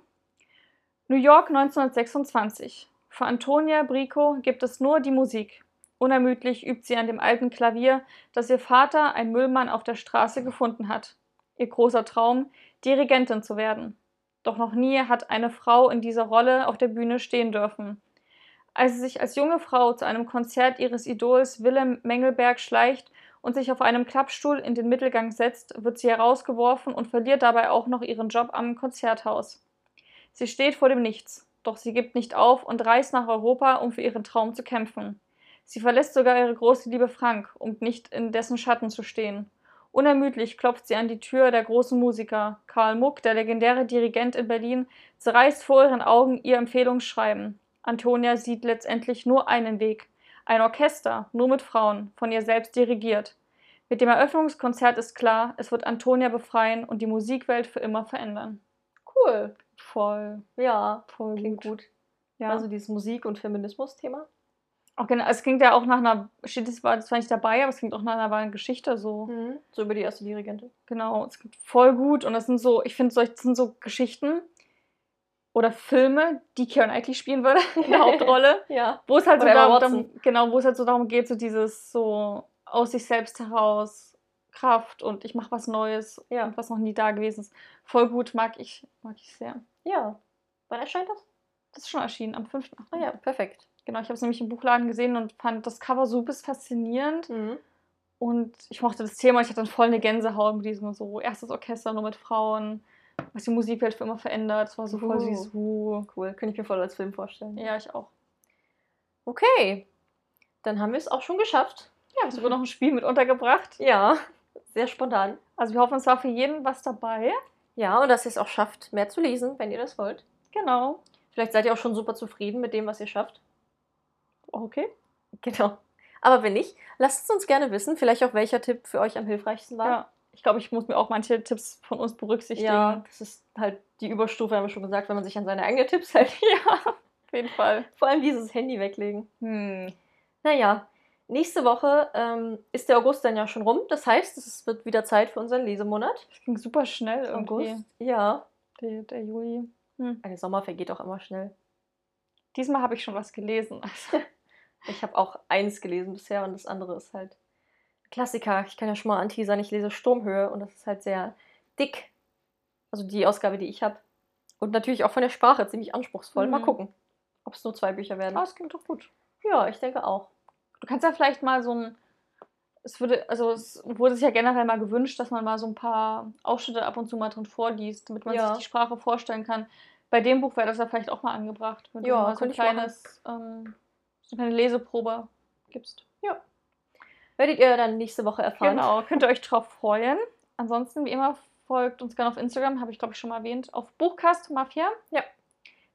New York 1926. Für Antonia Brico gibt es nur die Musik. Unermüdlich übt sie an dem alten Klavier, das ihr Vater, ein Müllmann auf der Straße, gefunden hat. Ihr großer Traum, Dirigentin zu werden. Doch noch nie hat eine Frau in dieser Rolle auf der Bühne stehen dürfen. Als sie sich als junge Frau zu einem Konzert ihres Idols Willem Mengelberg schleicht und sich auf einem Klappstuhl in den Mittelgang setzt, wird sie herausgeworfen und verliert dabei auch noch ihren Job am Konzerthaus. Sie steht vor dem Nichts, doch sie gibt nicht auf und reist nach Europa, um für ihren Traum zu kämpfen. Sie verlässt sogar ihre große Liebe Frank, um nicht in dessen Schatten zu stehen. Unermüdlich klopft sie an die Tür der großen Musiker. Karl Muck, der legendäre Dirigent in Berlin, zerreißt vor ihren Augen ihr Empfehlungsschreiben. Antonia sieht letztendlich nur einen Weg. Ein Orchester, nur mit Frauen, von ihr selbst dirigiert. Mit dem Eröffnungskonzert ist klar, es wird Antonia befreien und die Musikwelt für immer verändern. Cool. Voll, Ja, voll klingt gut. Ja. Also dieses Musik- und Feminismus-Thema. Auch genau, es klingt ja auch nach einer, steht das war, das war nicht dabei, aber es klingt auch nach einer wahren Geschichte so. Mhm. So über die erste Dirigentin. Genau, es klingt voll gut und das sind so, ich finde, solche- das sind so Geschichten oder Filme, die Keira Knightley spielen würde (laughs) in der Hauptrolle. (laughs) Ja. Wo es halt so Oder darum, darum, genau, wo es halt so darum geht, so dieses so aus sich selbst heraus Kraft und ich mache was Neues Ja. und was noch nie da gewesen ist. Voll gut, mag ich, mag ich sehr. Ja. Wann erscheint das? Das ist schon erschienen am 5. Ah ja, perfekt. Genau, ich habe es nämlich im Buchladen gesehen und fand das Cover super faszinierend Mhm. und ich mochte das Thema. Ich hatte dann voll eine Gänsehaut mit diesem so erstes Orchester nur mit Frauen, was die Musikwelt für immer verändert. Das war so voll Uh. süß. Cool. Könnte ich mir voll als Film vorstellen. Ja, ich auch. Okay. Dann haben wir es auch schon geschafft. Ja, sogar noch ein Spiel mit untergebracht. Ja. Sehr spontan. Also wir hoffen, es war für jeden was dabei. Ja, und dass ihr es auch schafft, mehr zu lesen, wenn ihr das wollt. Genau. Vielleicht seid ihr auch schon super zufrieden mit dem, was ihr schafft. Okay. Genau. Aber wenn nicht, lasst es uns gerne wissen, vielleicht auch welcher Tipp für euch am hilfreichsten war. Ja. Ich glaube, ich muss mir auch manche Tipps von uns berücksichtigen. Ja, das ist halt die Überstufe, haben wir schon gesagt, wenn man sich an seine eigenen Tipps hält. (laughs) ja auf jeden Fall. Vor allem dieses Handy weglegen. Hm. Naja, nächste Woche ähm, ist der August dann ja schon rum. Das heißt, es wird wieder Zeit für unseren Lesemonat. Das ging super schnell irgendwie. August. Ja. Der, der Juli. Hm. Der Sommer vergeht auch immer schnell. Diesmal habe ich schon was gelesen. Also, (laughs) Ich habe auch eins gelesen bisher und das andere ist halt Klassiker. Ich kann ja schon mal anteasern, ich lese Sturmhöhe und das ist halt sehr dick. Also die Ausgabe, die ich habe. Und natürlich auch von der Sprache ziemlich anspruchsvoll. Mal Mhm. gucken, ob es nur zwei Bücher werden. ah, das klingt doch gut. Ja, ich denke auch. Du kannst ja vielleicht mal so ein. Es würde, also es wurde sich ja generell mal gewünscht, dass man mal so ein paar Ausschnitte ab und zu mal drin vorliest, damit man Ja. sich die Sprache vorstellen kann. Bei dem Buch wäre das ja vielleicht auch mal angebracht, wenn Ja, du mal so ein kleines, ähm, so eine Leseprobe gibst. Werdet ihr dann nächste Woche erfahren. Genau, könnt ihr euch drauf freuen. Ansonsten, wie immer, folgt uns gerne auf Instagram, habe ich glaube ich schon mal erwähnt, auf Buchcast Mafia. Ja.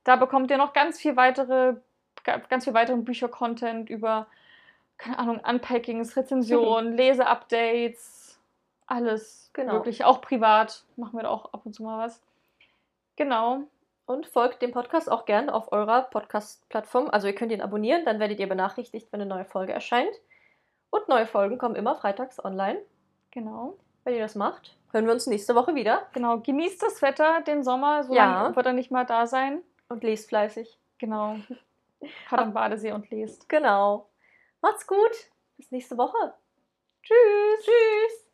Da bekommt ihr noch ganz viel weitere, ga- ganz viel weiteren Bücher-Content über keine Ahnung, Unpackings, Rezensionen, (laughs) Leseupdates, alles. Genau. Wirklich, auch privat machen wir da auch ab und zu mal was. Genau. Und folgt dem Podcast auch gerne auf eurer Podcast-Plattform. Also ihr könnt ihn abonnieren, dann werdet ihr benachrichtigt, wenn eine neue Folge erscheint. Und neue Folgen kommen immer freitags online. Genau. Wenn ihr das macht, hören wir uns nächste Woche wieder Genau. Genießt das Wetter, den Sommer, so Ja. lange wird er nicht mal da sein. und lest fleißig. Genau. (laughs) Fahrt am Badesee und lest. Genau. Macht's gut. Bis nächste Woche. Tschüss. Tschüss.